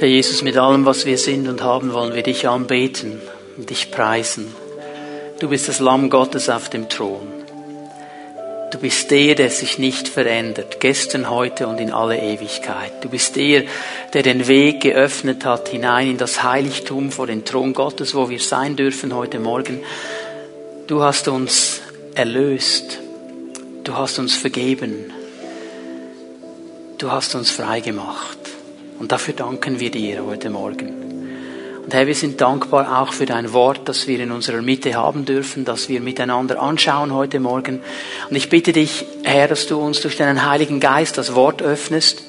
Herr Jesus, mit allem, was wir sind und haben, wollen wir dich anbeten und dich preisen. Du bist das Lamm Gottes auf dem Thron. Du bist der, der sich nicht verändert, gestern, heute und in alle Ewigkeit. Du bist der, der den Weg geöffnet hat hinein in das Heiligtum vor den Thron Gottes, wo wir sein dürfen heute Morgen. Du hast uns erlöst. Du hast uns vergeben. Du hast uns frei gemacht. Und dafür danken wir dir heute Morgen. Und Herr, wir sind dankbar auch für dein Wort, das wir in unserer Mitte haben dürfen, das wir miteinander anschauen heute Morgen. Und ich bitte dich, Herr, dass du uns durch deinen Heiligen Geist das Wort öffnest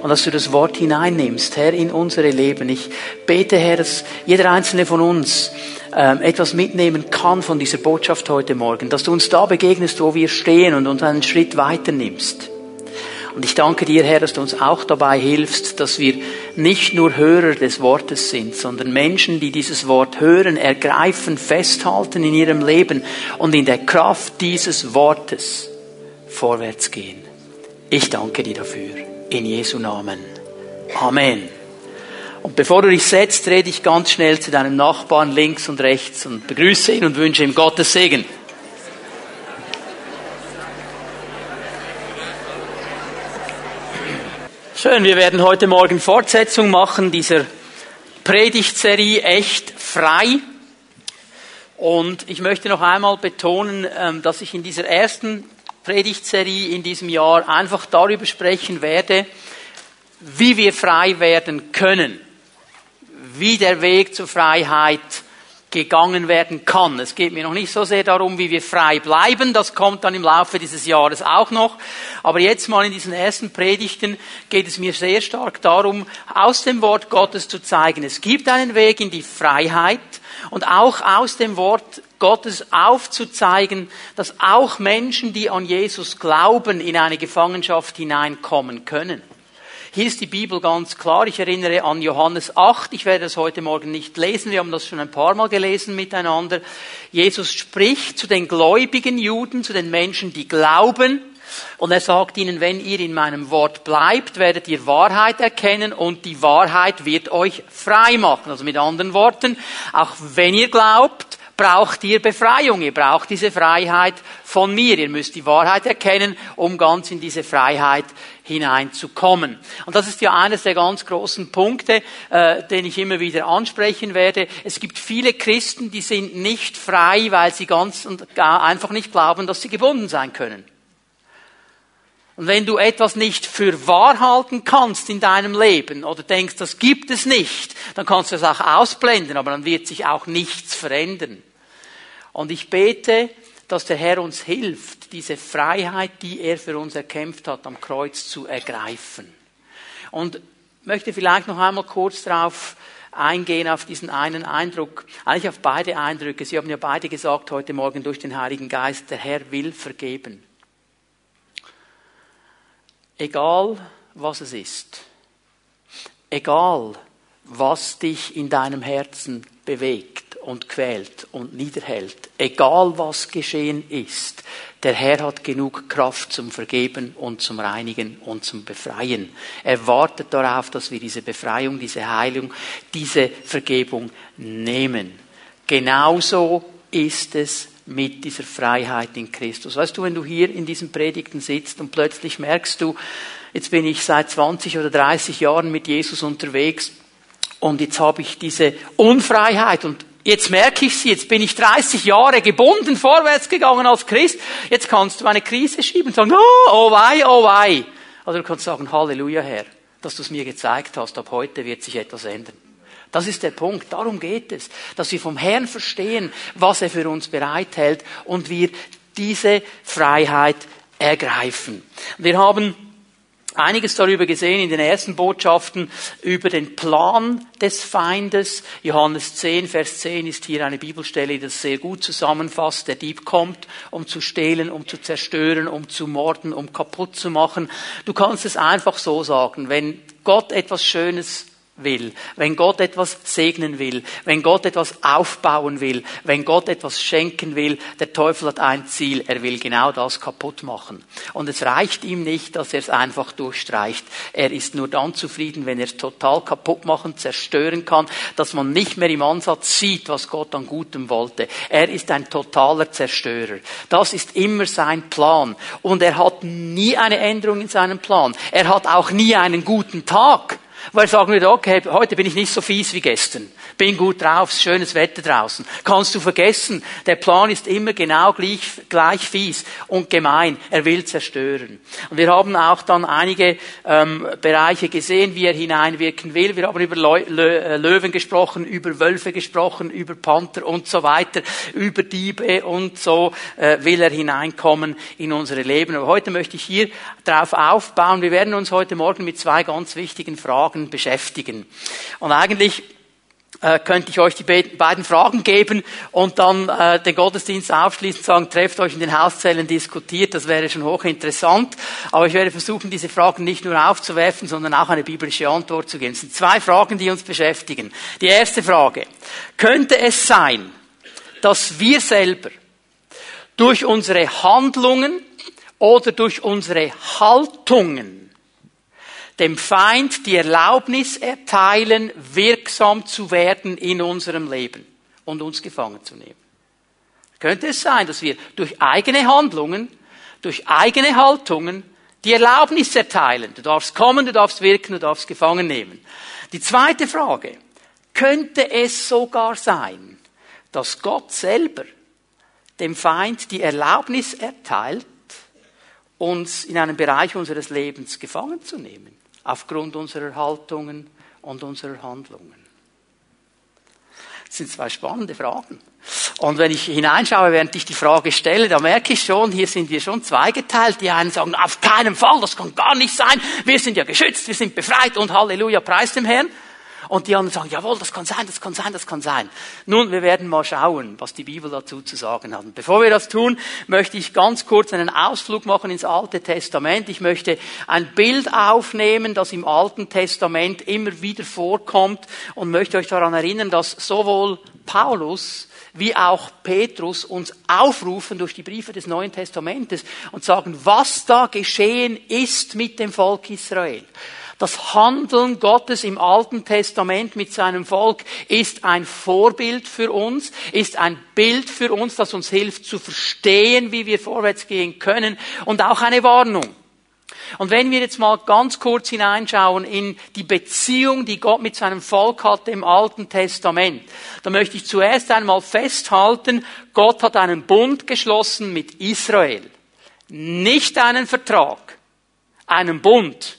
und dass du das Wort hineinnimmst, Herr, in unsere Leben. Ich bete, Herr, dass jeder einzelne von uns ähm, etwas mitnehmen kann von dieser Botschaft heute Morgen, dass du uns da begegnest, wo wir stehen und uns einen Schritt weiter nimmst. Und ich danke dir, Herr, dass du uns auch dabei hilfst, dass wir nicht nur Hörer des Wortes sind, sondern Menschen, die dieses Wort hören, ergreifen, festhalten in ihrem Leben und in der Kraft dieses Wortes vorwärts gehen. Ich danke dir dafür. In Jesu Namen. Amen. Und bevor du dich setzt, rede ich ganz schnell zu deinem Nachbarn links und rechts und begrüße ihn und wünsche ihm Gottes Segen. Schön, wir werden heute Morgen Fortsetzung machen dieser Predigtserie echt frei. Und ich möchte noch einmal betonen, ähm, dass ich in dieser ersten Predigtserie in diesem Jahr einfach darüber sprechen werde, wie wir frei werden können, wie der Weg zur Freiheit gegangen werden kann. Es geht mir noch nicht so sehr darum, wie wir frei bleiben, das kommt dann im Laufe dieses Jahres auch noch. Aber jetzt mal in diesen ersten Predigten geht es mir sehr stark darum, aus dem Wort Gottes zu zeigen, es gibt einen Weg in die Freiheit und auch aus dem Wort Gottes aufzuzeigen, dass auch Menschen, die an Jesus glauben, in eine Gefangenschaft hineinkommen können. Hier ist die Bibel ganz klar. Ich erinnere an Johannes 8. Ich werde das heute Morgen nicht lesen. Wir haben das schon ein paar Mal gelesen miteinander. Jesus spricht zu den gläubigen Juden, zu den Menschen, die glauben. Und er sagt ihnen, wenn ihr in meinem Wort bleibt, werdet ihr Wahrheit erkennen und die Wahrheit wird euch frei machen. Also mit anderen Worten, auch wenn ihr glaubt, braucht ihr Befreiung. Ihr braucht diese Freiheit von mir. Ihr müsst die Wahrheit erkennen, um ganz in diese Freiheit hineinzukommen. Und das ist ja eines der ganz großen Punkte, äh, den ich immer wieder ansprechen werde. Es gibt viele Christen, die sind nicht frei, weil sie ganz und gar einfach nicht glauben, dass sie gebunden sein können. Und wenn du etwas nicht für wahr halten kannst in deinem Leben oder denkst, das gibt es nicht, dann kannst du es auch ausblenden, aber dann wird sich auch nichts verändern. Und ich bete, dass der Herr uns hilft, diese Freiheit, die er für uns erkämpft hat, am Kreuz zu ergreifen. Und möchte vielleicht noch einmal kurz darauf eingehen, auf diesen einen Eindruck, eigentlich auf beide Eindrücke. Sie haben ja beide gesagt heute Morgen durch den Heiligen Geist, der Herr will vergeben. Egal, was es ist. Egal, was dich in deinem Herzen bewegt und quält und niederhält, egal was geschehen ist, der Herr hat genug Kraft zum Vergeben und zum Reinigen und zum Befreien. Er wartet darauf, dass wir diese Befreiung, diese Heilung, diese Vergebung nehmen. Genauso ist es mit dieser Freiheit in Christus. Weißt du, wenn du hier in diesen Predigten sitzt und plötzlich merkst du, jetzt bin ich seit 20 oder 30 Jahren mit Jesus unterwegs und jetzt habe ich diese Unfreiheit und Jetzt merke ich sie, jetzt bin ich 30 Jahre gebunden, vorwärts gegangen als Christ. Jetzt kannst du eine Krise schieben und sagen, oh, oh wei, oh wei. Also du kannst sagen, Halleluja, Herr, dass du es mir gezeigt hast, ab heute wird sich etwas ändern. Das ist der Punkt. Darum geht es, dass wir vom Herrn verstehen, was er für uns bereithält und wir diese Freiheit ergreifen. Wir haben einiges darüber gesehen in den ersten Botschaften über den Plan des Feindes. Johannes 10, Vers 10 ist hier eine Bibelstelle, die das sehr gut zusammenfasst. Der Dieb kommt, um zu stehlen, um zu zerstören, um zu morden, um kaputt zu machen. Du kannst es einfach so sagen. Wenn Gott etwas Schönes will, wenn Gott etwas segnen will, wenn Gott etwas aufbauen will, wenn Gott etwas schenken will, der Teufel hat ein Ziel, er will genau das kaputt machen. Und es reicht ihm nicht, dass er es einfach durchstreicht. Er ist nur dann zufrieden, wenn er es total kaputt machen, zerstören kann, dass man nicht mehr im Ansatz sieht, was Gott an Gutem wollte. Er ist ein totaler Zerstörer. Das ist immer sein Plan. Und er hat nie eine Änderung in seinem Plan. Er hat auch nie einen guten Tag. Weil sagen würde, okay, heute bin ich nicht so fies wie gestern bin gut drauf, schönes Wetter draußen. Kannst du vergessen, der Plan ist immer genau gleich, gleich fies und gemein. Er will zerstören. Und wir haben auch dann einige ähm, Bereiche gesehen, wie er hineinwirken will. Wir haben über äh, Löwen gesprochen, über Wölfe gesprochen, über Panther und so weiter, über Diebe und so äh, will er hineinkommen in unsere Leben. Aber heute möchte ich hier darauf aufbauen. Wir werden uns heute Morgen mit zwei ganz wichtigen Fragen beschäftigen. Und eigentlich äh, könnte ich euch die beiden Fragen geben und dann äh, den Gottesdienst aufschließen, sagen, trefft euch in den Hauszellen, diskutiert, das wäre schon hochinteressant. Aber ich werde versuchen, diese Fragen nicht nur aufzuwerfen, sondern auch eine biblische Antwort zu geben. Es sind zwei Fragen, die uns beschäftigen. Die erste Frage, könnte es sein, dass wir selber durch unsere Handlungen oder durch unsere Haltungen dem Feind die Erlaubnis erteilen, wirksam zu werden in unserem Leben und uns gefangen zu nehmen. Könnte es sein, dass wir durch eigene Handlungen, durch eigene Haltungen die Erlaubnis erteilen. Du darfst kommen, du darfst wirken, du darfst gefangen nehmen. Die zweite Frage. Könnte es sogar sein, dass Gott selber dem Feind die Erlaubnis erteilt, uns in einem Bereich unseres Lebens gefangen zu nehmen? Aufgrund unserer Haltungen und unserer Handlungen? Das sind zwei spannende Fragen. Und wenn ich hineinschaue, während ich die Frage stelle, da merke ich schon, hier sind wir schon zweigeteilt. Die einen sagen, auf keinen Fall, das kann gar nicht sein. Wir sind ja geschützt, wir sind befreit und Halleluja, preis dem Herrn. Und die anderen sagen, jawohl, das kann sein, das kann sein, das kann sein. Nun, wir werden mal schauen, was die Bibel dazu zu sagen hat. Bevor wir das tun, möchte ich ganz kurz einen Ausflug machen ins Alte Testament. Ich möchte ein Bild aufnehmen, das im Alten Testament immer wieder vorkommt und möchte euch daran erinnern, dass sowohl Paulus wie auch Petrus uns aufrufen durch die Briefe des Neuen Testamentes und sagen, was da geschehen ist mit dem Volk Israel. Das Handeln Gottes im Alten Testament mit seinem Volk ist ein Vorbild für uns, ist ein Bild für uns, das uns hilft zu verstehen, wie wir vorwärts gehen können und auch eine Warnung. Und wenn wir jetzt mal ganz kurz hineinschauen in die Beziehung, die Gott mit seinem Volk hatte im Alten Testament, dann möchte ich zuerst einmal festhalten, Gott hat einen Bund geschlossen mit Israel. Nicht einen Vertrag, einen Bund.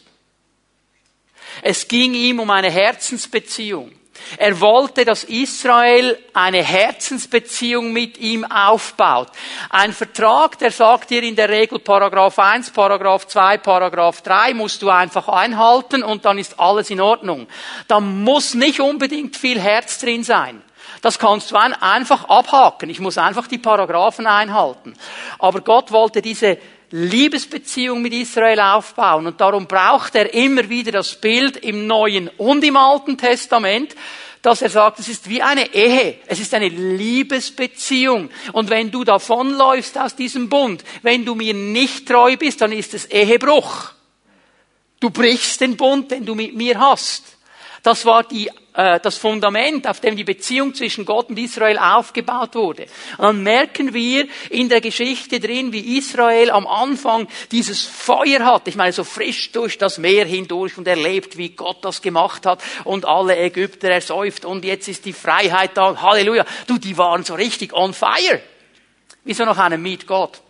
Es ging ihm um eine Herzensbeziehung. Er wollte, dass Israel eine Herzensbeziehung mit ihm aufbaut. Ein Vertrag, der sagt dir in der Regel Paragraph 1, Paragraph 2, Paragraph 3 musst du einfach einhalten und dann ist alles in Ordnung. Da muss nicht unbedingt viel Herz drin sein. Das kannst du einfach abhaken. Ich muss einfach die Paragraphen einhalten. Aber Gott wollte diese Liebesbeziehung mit Israel aufbauen. Und darum braucht er immer wieder das Bild im Neuen und im Alten Testament, dass er sagt, es ist wie eine Ehe. Es ist eine Liebesbeziehung. Und wenn du davonläufst aus diesem Bund, wenn du mir nicht treu bist, dann ist es Ehebruch. Du brichst den Bund, den du mit mir hast. Das war die äh, das Fundament, auf dem die Beziehung zwischen Gott und Israel aufgebaut wurde. Und dann merken wir in der Geschichte drin, wie Israel am Anfang dieses Feuer hat. Ich meine, so frisch durch das Meer hindurch und erlebt, wie Gott das gemacht hat und alle Ägypter ersäuft und jetzt ist die Freiheit da. Halleluja. Du, die waren so richtig on fire. Wieso noch einen Meet Gott?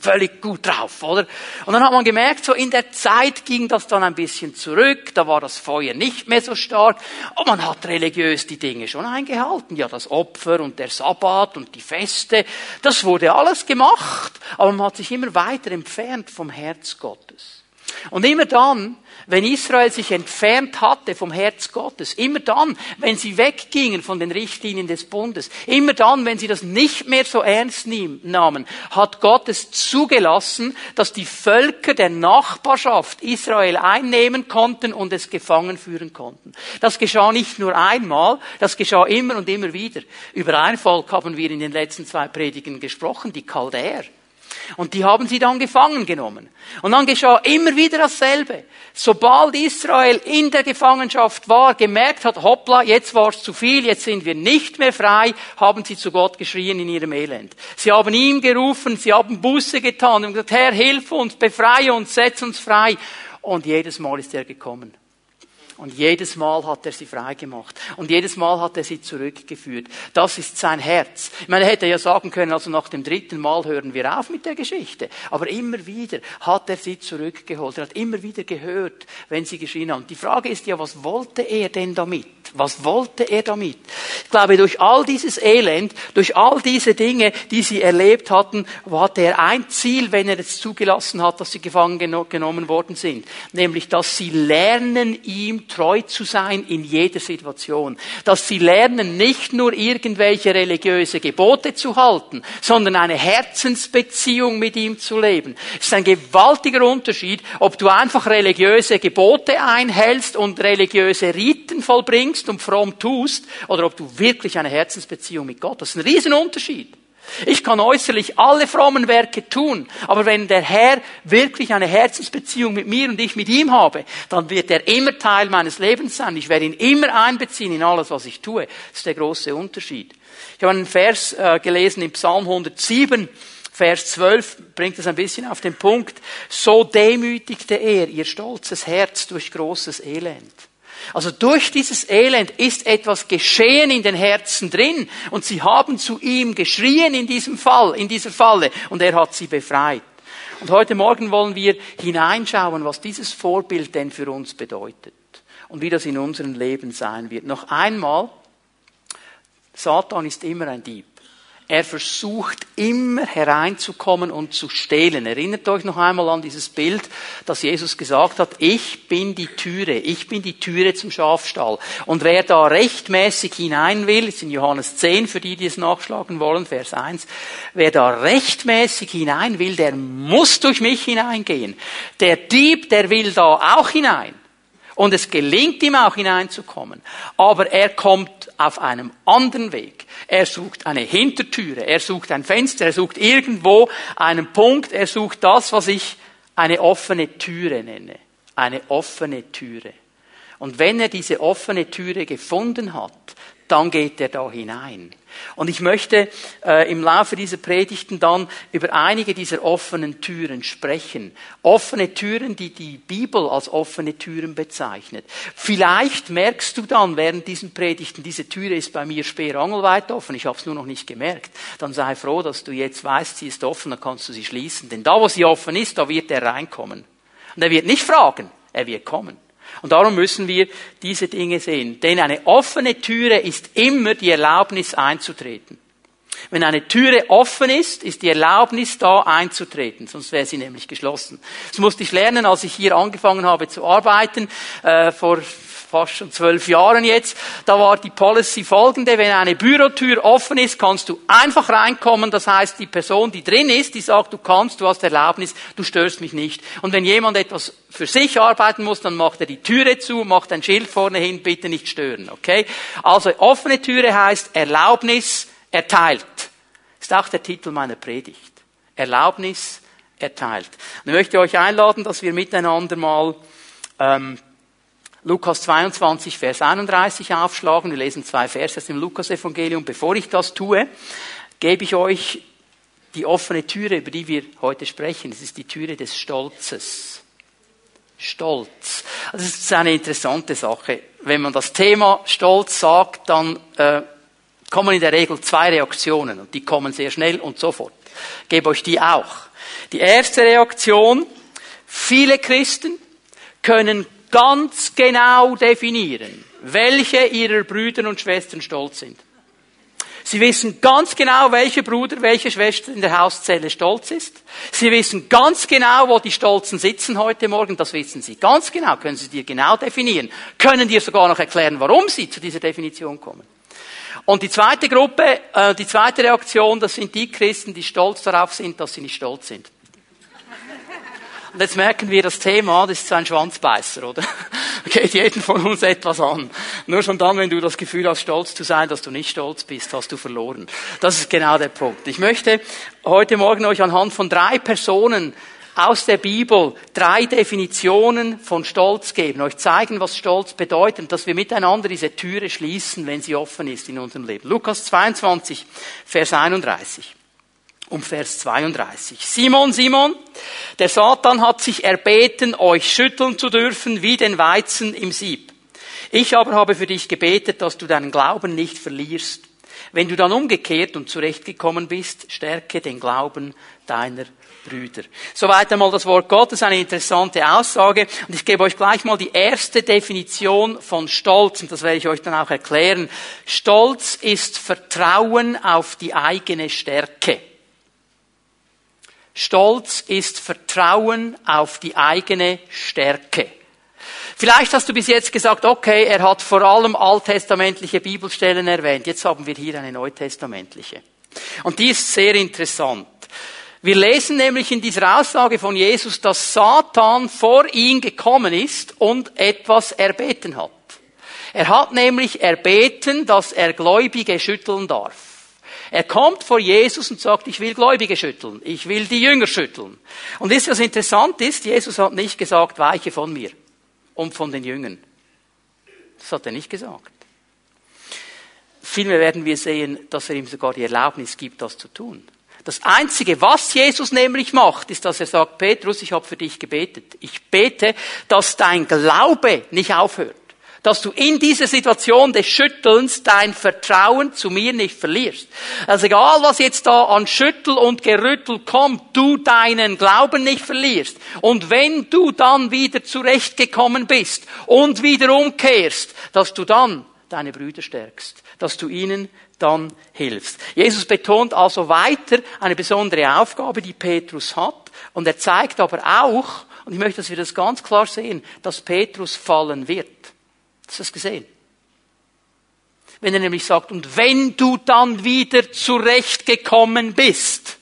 Völlig gut drauf, oder? Und dann hat man gemerkt, so in der Zeit ging das dann ein bisschen zurück, da war das Feuer nicht mehr so stark und man hat religiös die Dinge schon eingehalten. Ja, das Opfer und der Sabbat und die Feste, das wurde alles gemacht, aber man hat sich immer weiter entfernt vom Herz Gottes. Und immer dann, wenn Israel sich entfernt hatte vom Herz Gottes, immer dann, wenn sie weggingen von den Richtlinien des Bundes, immer dann, wenn sie das nicht mehr so ernst nahmen, hat Gott es zugelassen, dass die Völker der Nachbarschaft Israel einnehmen konnten und es gefangen führen konnten. Das geschah nicht nur einmal, das geschah immer und immer wieder. Über ein Volk haben wir in den letzten zwei Predigen gesprochen, die Chaldäer. Und die haben sie dann gefangen genommen. Und dann geschah immer wieder dasselbe. Sobald Israel in der Gefangenschaft war, gemerkt hat, hoppla, jetzt war es zu viel, jetzt sind wir nicht mehr frei, haben sie zu Gott geschrien in ihrem Elend. Sie haben ihm gerufen, sie haben Buße getan und gesagt, Herr, hilf uns, befreie uns, setz uns frei. Und jedes Mal ist er gekommen. Und jedes Mal hat er sie freigemacht. Und jedes Mal hat er sie zurückgeführt. Das ist sein Herz. Ich meine, er hätte ja sagen können, also nach dem dritten Mal hören wir auf mit der Geschichte. Aber immer wieder hat er sie zurückgeholt. Er hat immer wieder gehört, wenn sie geschrien haben. Die Frage ist ja, was wollte er denn damit? Was wollte er damit? Ich glaube, durch all dieses Elend, durch all diese Dinge, die sie erlebt hatten, hatte er ein Ziel, wenn er es zugelassen hat, dass sie gefangen genommen worden sind. Nämlich, dass sie lernen, ihm treu zu sein in jeder Situation. Dass sie lernen, nicht nur irgendwelche religiöse Gebote zu halten, sondern eine Herzensbeziehung mit ihm zu leben. Es ist ein gewaltiger Unterschied, ob du einfach religiöse Gebote einhältst und religiöse Riten vollbringst und fromm tust, oder ob du wirklich eine Herzensbeziehung mit Gott hast. Das ist ein Riesenunterschied. Ich kann äußerlich alle frommen Werke tun, aber wenn der Herr wirklich eine Herzensbeziehung mit mir und ich mit ihm habe, dann wird er immer Teil meines Lebens sein. Ich werde ihn immer einbeziehen in alles, was ich tue. Das ist der große Unterschied. Ich habe einen Vers äh, gelesen im Psalm 107. Vers 12 bringt es ein bisschen auf den Punkt. So demütigte er ihr stolzes Herz durch großes Elend. Also durch dieses Elend ist etwas geschehen in den Herzen drin und sie haben zu ihm geschrien in diesem Fall, in dieser Falle und er hat sie befreit. Und heute Morgen wollen wir hineinschauen, was dieses Vorbild denn für uns bedeutet und wie das in unserem Leben sein wird. Noch einmal, Satan ist immer ein Dieb. Er versucht immer hereinzukommen und zu stehlen. Erinnert euch noch einmal an dieses Bild, dass Jesus gesagt hat, ich bin die Türe, ich bin die Türe zum Schafstall. Und wer da rechtmäßig hinein will, ist in Johannes 10, für die, die es nachschlagen wollen, Vers 1, wer da rechtmäßig hinein will, der muss durch mich hineingehen. Der Dieb, der will da auch hinein. Und es gelingt ihm auch hineinzukommen. Aber er kommt auf einem anderen Weg. Er sucht eine Hintertüre, er sucht ein Fenster, er sucht irgendwo einen Punkt, er sucht das, was ich eine offene Türe nenne. Eine offene Türe. Und wenn er diese offene Türe gefunden hat, dann geht er da hinein. Und ich möchte äh, im Laufe dieser Predigten dann über einige dieser offenen Türen sprechen. Offene Türen, die die Bibel als offene Türen bezeichnet. Vielleicht merkst du dann während diesen Predigten, diese Türe ist bei mir sperrangelweit offen, ich habe es nur noch nicht gemerkt. Dann sei froh, dass du jetzt weißt, sie ist offen, dann kannst du sie schließen. Denn da, wo sie offen ist, da wird er reinkommen. Und er wird nicht fragen, er wird kommen. Und darum müssen wir diese Dinge sehen. Denn eine offene Türe ist immer die Erlaubnis einzutreten. Wenn eine Türe offen ist, ist die Erlaubnis da einzutreten, sonst wäre sie nämlich geschlossen. Das musste ich lernen, als ich hier angefangen habe zu arbeiten, äh, vor fast schon zwölf Jahren jetzt, da war die Policy folgende, wenn eine Bürotür offen ist, kannst du einfach reinkommen, das heißt, die Person, die drin ist, die sagt, du kannst, du hast Erlaubnis, du störst mich nicht. Und wenn jemand etwas für sich arbeiten muss, dann macht er die Türe zu, macht ein Schild vorne hin, bitte nicht stören, okay? Also offene Türe heißt Erlaubnis erteilt. Ist auch der Titel meiner Predigt. Erlaubnis erteilt. Und ich möchte euch einladen, dass wir miteinander mal ähm, Lukas 22, Vers 31 aufschlagen. Wir lesen zwei Verse aus dem Lukas-Evangelium. Bevor ich das tue, gebe ich euch die offene Türe, über die wir heute sprechen. Es ist die Türe des Stolzes. Stolz. Also das ist eine interessante Sache. Wenn man das Thema Stolz sagt, dann äh, kommen in der Regel zwei Reaktionen und die kommen sehr schnell und sofort. Ich gebe euch die auch. Die erste Reaktion, viele Christen können ganz genau definieren, welche ihrer Brüder und Schwestern stolz sind. Sie wissen ganz genau, welcher Bruder, welche Schwester in der Hauszelle stolz ist. Sie wissen ganz genau, wo die Stolzen sitzen heute Morgen. Das wissen Sie ganz genau. Können Sie dir genau definieren. Können dir sogar noch erklären, warum Sie zu dieser Definition kommen. Und die zweite Gruppe, äh, die zweite Reaktion, das sind die Christen, die stolz darauf sind, dass sie nicht stolz sind. Und jetzt merken wir das Thema, das ist so ein Schwanzbeißer, oder? Geht jeden von uns etwas an. Nur schon dann, wenn du das Gefühl hast, stolz zu sein, dass du nicht stolz bist, hast du verloren. Das ist genau der Punkt. Ich möchte heute Morgen euch anhand von drei Personen aus der Bibel drei Definitionen von Stolz geben, euch zeigen, was Stolz bedeutet, dass wir miteinander diese Türe schließen, wenn sie offen ist in unserem Leben. Lukas 22, Vers 31 um Vers 32. Simon, Simon, der Satan hat sich erbeten, euch schütteln zu dürfen wie den Weizen im Sieb. Ich aber habe für dich gebetet, dass du deinen Glauben nicht verlierst. Wenn du dann umgekehrt und zurechtgekommen bist, stärke den Glauben deiner Brüder. Soweit einmal das Wort Gottes, eine interessante Aussage. Und ich gebe euch gleich mal die erste Definition von Stolz, und das werde ich euch dann auch erklären. Stolz ist Vertrauen auf die eigene Stärke. Stolz ist Vertrauen auf die eigene Stärke. Vielleicht hast du bis jetzt gesagt, okay, er hat vor allem alttestamentliche Bibelstellen erwähnt. Jetzt haben wir hier eine neutestamentliche. Und die ist sehr interessant. Wir lesen nämlich in dieser Aussage von Jesus, dass Satan vor ihn gekommen ist und etwas erbeten hat. Er hat nämlich erbeten, dass er Gläubige schütteln darf. Er kommt vor Jesus und sagt, ich will Gläubige schütteln, ich will die Jünger schütteln. Und ihr, was interessant ist? Jesus hat nicht gesagt, weiche von mir und von den Jüngern. Das hat er nicht gesagt. Vielmehr werden wir sehen, dass er ihm sogar die Erlaubnis gibt, das zu tun. Das Einzige, was Jesus nämlich macht, ist, dass er sagt, Petrus, ich habe für dich gebetet. Ich bete, dass dein Glaube nicht aufhört dass du in dieser Situation des Schüttelns dein Vertrauen zu mir nicht verlierst. Also egal, was jetzt da an Schüttel und Gerüttel kommt, du deinen Glauben nicht verlierst. Und wenn du dann wieder zurechtgekommen bist und wieder umkehrst, dass du dann deine Brüder stärkst, dass du ihnen dann hilfst. Jesus betont also weiter eine besondere Aufgabe, die Petrus hat, und er zeigt aber auch, und ich möchte, dass wir das ganz klar sehen, dass Petrus fallen wird. Hast du das gesehen? Wenn er nämlich sagt, und wenn du dann wieder zurechtgekommen bist,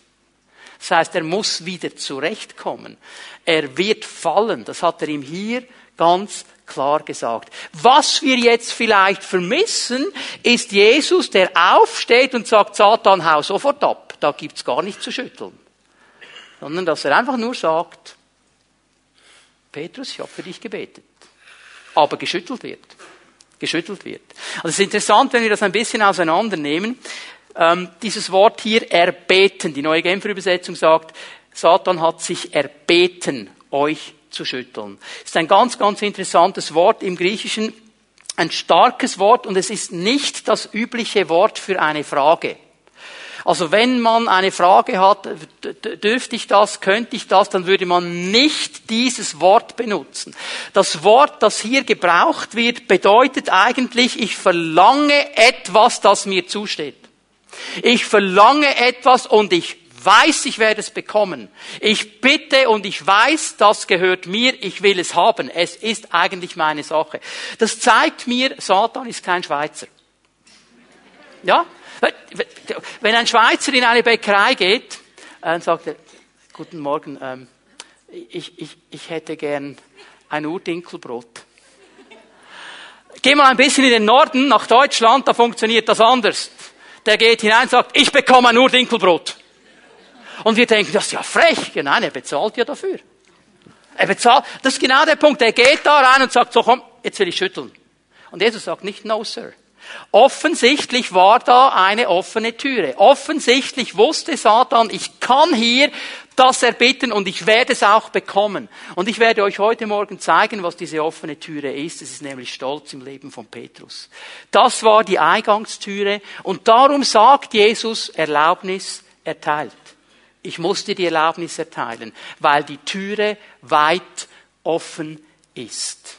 das heißt, er muss wieder zurechtkommen. Er wird fallen. Das hat er ihm hier ganz klar gesagt. Was wir jetzt vielleicht vermissen, ist Jesus, der aufsteht und sagt, Satan, hau sofort ab. Da gibt's gar nichts zu schütteln. Sondern, dass er einfach nur sagt, Petrus, ich habe für dich gebetet aber geschüttelt wird. Geschüttelt wird. Also es ist interessant, wenn wir das ein bisschen auseinandernehmen. Ähm, dieses Wort hier erbeten, die neue Genfer Übersetzung sagt, Satan hat sich erbeten, euch zu schütteln. Das ist ein ganz, ganz interessantes Wort im Griechischen, ein starkes Wort und es ist nicht das übliche Wort für eine Frage. Also wenn man eine Frage hat, dürfte ich das, könnte ich das, dann würde man nicht dieses Wort benutzen. Das Wort, das hier gebraucht wird, bedeutet eigentlich, ich verlange etwas, das mir zusteht. Ich verlange etwas und ich weiß, ich werde es bekommen. Ich bitte und ich weiß, das gehört mir, ich will es haben. Es ist eigentlich meine Sache. Das zeigt mir, Satan ist kein Schweizer. Ja? Wenn ein Schweizer in eine Bäckerei geht, äh, sagt er, guten Morgen, ähm, ich, ich, ich hätte gern ein Urdinkelbrot. Geh mal ein bisschen in den Norden, nach Deutschland, da funktioniert das anders. Der geht hinein und sagt, ich bekomme ein Urdinkelbrot. Und wir denken, das ist ja frech. Ja, nein, er bezahlt ja dafür. Er bezahlt, das ist genau der Punkt. Er geht da rein und sagt, so komm, jetzt will ich schütteln. Und Jesus sagt nicht, no, sir. Offensichtlich war da eine offene Türe. Offensichtlich wusste Satan, ich kann hier das erbitten und ich werde es auch bekommen. Und ich werde euch heute Morgen zeigen, was diese offene Türe ist. Es ist nämlich Stolz im Leben von Petrus. Das war die Eingangstüre und darum sagt Jesus Erlaubnis erteilt. Ich musste die Erlaubnis erteilen, weil die Türe weit offen ist.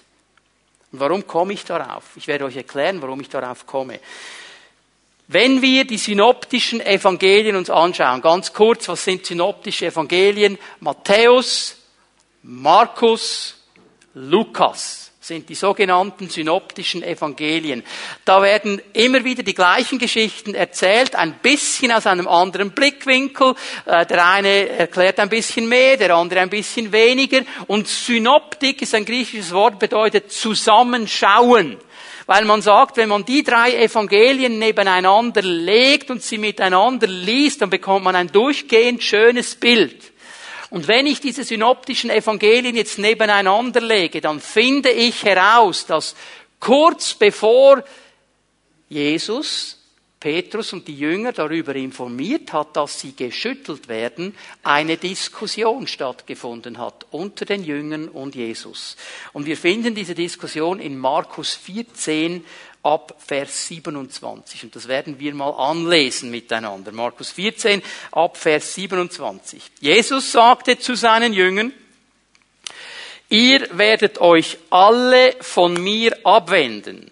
Und warum komme ich darauf? Ich werde euch erklären, warum ich darauf komme. Wenn wir die synoptischen Evangelien uns anschauen, ganz kurz, was sind synoptische Evangelien? Matthäus, Markus, Lukas sind die sogenannten synoptischen Evangelien. Da werden immer wieder die gleichen Geschichten erzählt, ein bisschen aus einem anderen Blickwinkel. Äh, der eine erklärt ein bisschen mehr, der andere ein bisschen weniger. Und Synoptik ist ein griechisches Wort, bedeutet zusammenschauen weil man sagt, wenn man die drei Evangelien nebeneinander legt und sie miteinander liest, dann bekommt man ein durchgehend schönes Bild. Und wenn ich diese synoptischen Evangelien jetzt nebeneinander lege, dann finde ich heraus, dass kurz bevor Jesus Petrus und die Jünger darüber informiert hat, dass sie geschüttelt werden, eine Diskussion stattgefunden hat unter den Jüngern und Jesus. Und wir finden diese Diskussion in Markus 14 ab Vers 27. Und das werden wir mal anlesen miteinander. Markus 14 ab Vers 27. Jesus sagte zu seinen Jüngern, ihr werdet euch alle von mir abwenden.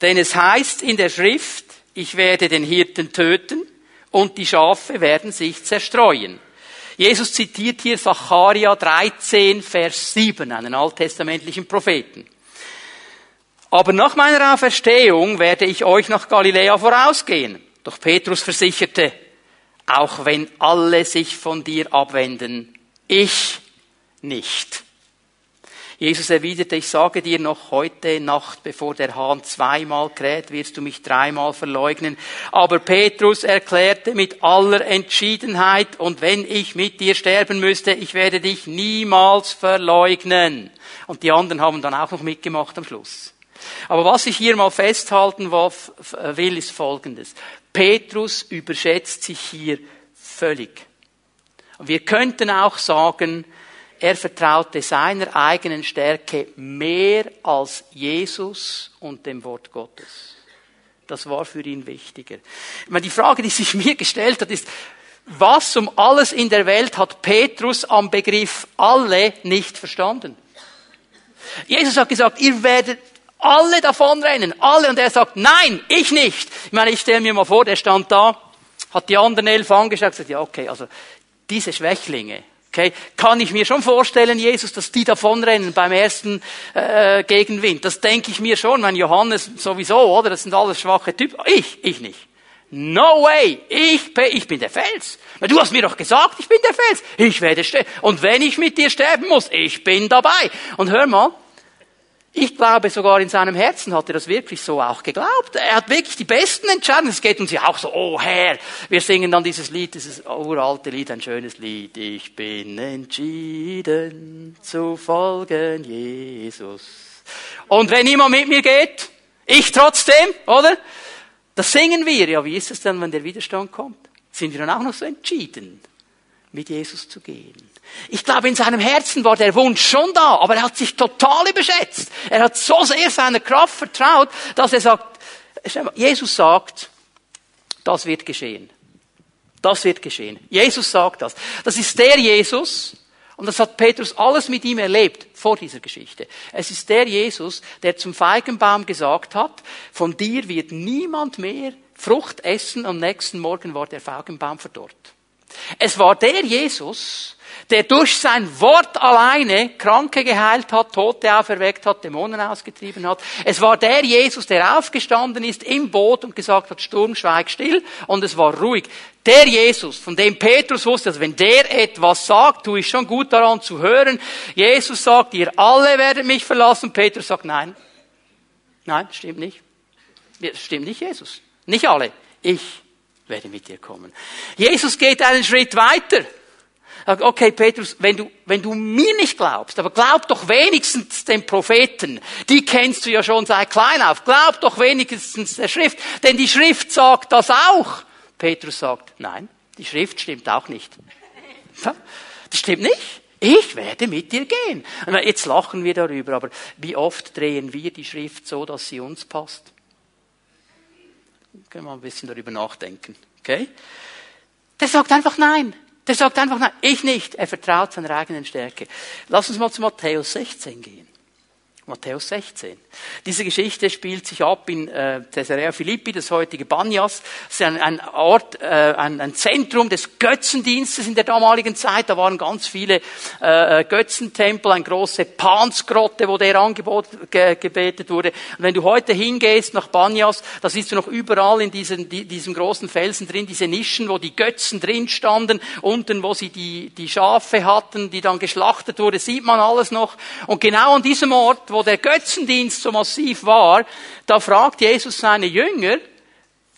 Denn es heißt in der Schrift, ich werde den Hirten töten und die Schafe werden sich zerstreuen. Jesus zitiert hier Zacharia 13, Vers 7, einen alttestamentlichen Propheten. Aber nach meiner Auferstehung werde ich euch nach Galiläa vorausgehen. Doch Petrus versicherte, auch wenn alle sich von dir abwenden, ich nicht. Jesus erwiderte, ich sage dir noch heute Nacht, bevor der Hahn zweimal kräht, wirst du mich dreimal verleugnen. Aber Petrus erklärte mit aller Entschiedenheit, und wenn ich mit dir sterben müsste, ich werde dich niemals verleugnen. Und die anderen haben dann auch noch mitgemacht am Schluss. Aber was ich hier mal festhalten will, ist Folgendes. Petrus überschätzt sich hier völlig. Wir könnten auch sagen, er vertraute seiner eigenen Stärke mehr als Jesus und dem Wort Gottes. Das war für ihn wichtiger. Ich meine, die Frage, die sich mir gestellt hat, ist, was um alles in der Welt hat Petrus am Begriff alle nicht verstanden? Jesus hat gesagt, ihr werdet alle davonrennen, alle. Und er sagt, nein, ich nicht. Ich meine, ich stelle mir mal vor, der stand da, hat die anderen elf angeschaut gesagt, ja, okay, also diese Schwächlinge, okay, kann ich mir schon vorstellen, Jesus, dass die davonrennen beim ersten äh, Gegenwind. Das denke ich mir schon, mein Johannes sowieso, oder? Das sind alles schwache Typen. Ich, ich nicht. No way! Ich, ich bin der Fels. Du hast mir doch gesagt, ich bin der Fels. Ich werde sterben. Und wenn ich mit dir sterben muss, ich bin dabei. Und hör mal, ich glaube, sogar in seinem Herzen hat er das wirklich so auch geglaubt. Er hat wirklich die besten Entscheidungen. Es geht uns ja auch so, oh Herr, wir singen dann dieses Lied, dieses uralte Lied, ein schönes Lied. Ich bin entschieden zu folgen, Jesus. Und wenn niemand mit mir geht, ich trotzdem, oder? Das singen wir. Ja, wie ist es dann, wenn der Widerstand kommt? Sind wir dann auch noch so entschieden, mit Jesus zu gehen? Ich glaube, in seinem Herzen war der Wunsch schon da, aber er hat sich total überschätzt. Er hat so sehr seiner Kraft vertraut, dass er sagt, Jesus sagt, das wird geschehen. Das wird geschehen. Jesus sagt das. Das ist der Jesus, und das hat Petrus alles mit ihm erlebt vor dieser Geschichte. Es ist der Jesus, der zum Feigenbaum gesagt hat, von dir wird niemand mehr Frucht essen, am nächsten Morgen war der Feigenbaum verdorrt. Es war der Jesus, der durch sein Wort alleine Kranke geheilt hat, Tote auferweckt hat, Dämonen ausgetrieben hat. Es war der Jesus, der aufgestanden ist im Boot und gesagt hat, Sturm, schweig still, und es war ruhig. Der Jesus, von dem Petrus wusste, dass wenn der etwas sagt, tue ich schon gut daran zu hören. Jesus sagt, ihr alle werdet mich verlassen. Petrus sagt, nein. Nein, stimmt nicht. Stimmt nicht, Jesus. Nicht alle. Ich werde mit dir kommen. Jesus geht einen Schritt weiter. Okay, Petrus, wenn du, wenn du mir nicht glaubst, aber glaub doch wenigstens den Propheten. Die kennst du ja schon seit klein auf. Glaub doch wenigstens der Schrift. Denn die Schrift sagt das auch. Petrus sagt, nein, die Schrift stimmt auch nicht. Das stimmt nicht. Ich werde mit dir gehen. Jetzt lachen wir darüber, aber wie oft drehen wir die Schrift so, dass sie uns passt? Können wir ein bisschen darüber nachdenken. Okay? Der sagt einfach nein. Der sagt einfach nein, ich nicht. Er vertraut seiner eigenen Stärke. Lass uns mal zu Matthäus 16 gehen. Matthäus 16. Diese Geschichte spielt sich ab in äh, Caesarea Philippi, das heutige Banyas. Das ist ein, ein Ort, äh, ein, ein Zentrum des Götzendienstes in der damaligen Zeit. Da waren ganz viele äh, Götzentempel, eine große Pansgrotte, wo der Angebot ge gebetet wurde. Und wenn du heute hingehst nach Banyas, da siehst du noch überall in diesen, die, diesem großen Felsen drin diese Nischen, wo die Götzen drin standen, unten, wo sie die, die Schafe hatten, die dann geschlachtet wurde, sieht man alles noch. Und genau an diesem Ort, wo der Götzendienst so massiv war, da fragt Jesus seine Jünger,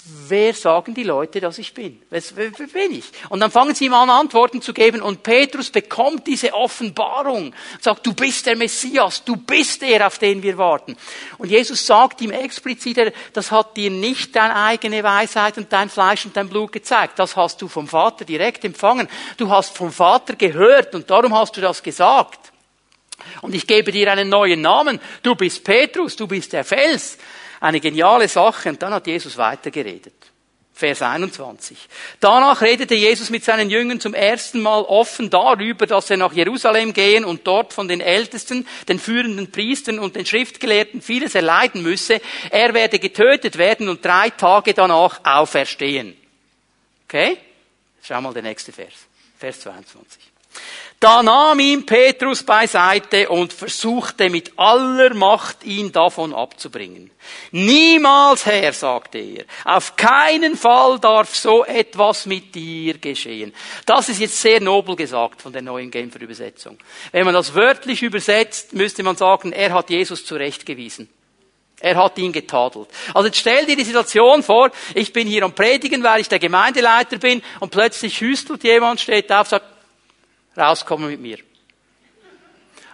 wer sagen die Leute, dass ich bin? Wer bin ich? Und dann fangen sie ihm an, Antworten zu geben und Petrus bekommt diese Offenbarung, sagt, du bist der Messias, du bist der, auf den wir warten. Und Jesus sagt ihm explizit, das hat dir nicht deine eigene Weisheit und dein Fleisch und dein Blut gezeigt, das hast du vom Vater direkt empfangen. Du hast vom Vater gehört und darum hast du das gesagt. Und ich gebe dir einen neuen Namen. Du bist Petrus, du bist der Fels. Eine geniale Sache. Und dann hat Jesus weitergeredet. Vers 21. Danach redete Jesus mit seinen Jüngern zum ersten Mal offen darüber, dass er nach Jerusalem gehen und dort von den Ältesten, den führenden Priestern und den Schriftgelehrten vieles erleiden müsse. Er werde getötet werden und drei Tage danach auferstehen. Okay? Schau mal der nächste Vers. Vers 22. Da nahm ihn Petrus beiseite und versuchte mit aller Macht, ihn davon abzubringen. Niemals, Herr, sagte er, auf keinen Fall darf so etwas mit dir geschehen. Das ist jetzt sehr nobel gesagt von der neuen Genfer Übersetzung. Wenn man das wörtlich übersetzt, müsste man sagen, er hat Jesus zurechtgewiesen. Er hat ihn getadelt. Also jetzt stell dir die Situation vor, ich bin hier am Predigen, weil ich der Gemeindeleiter bin und plötzlich hüstelt jemand, steht auf, sagt, rauskommen mit mir.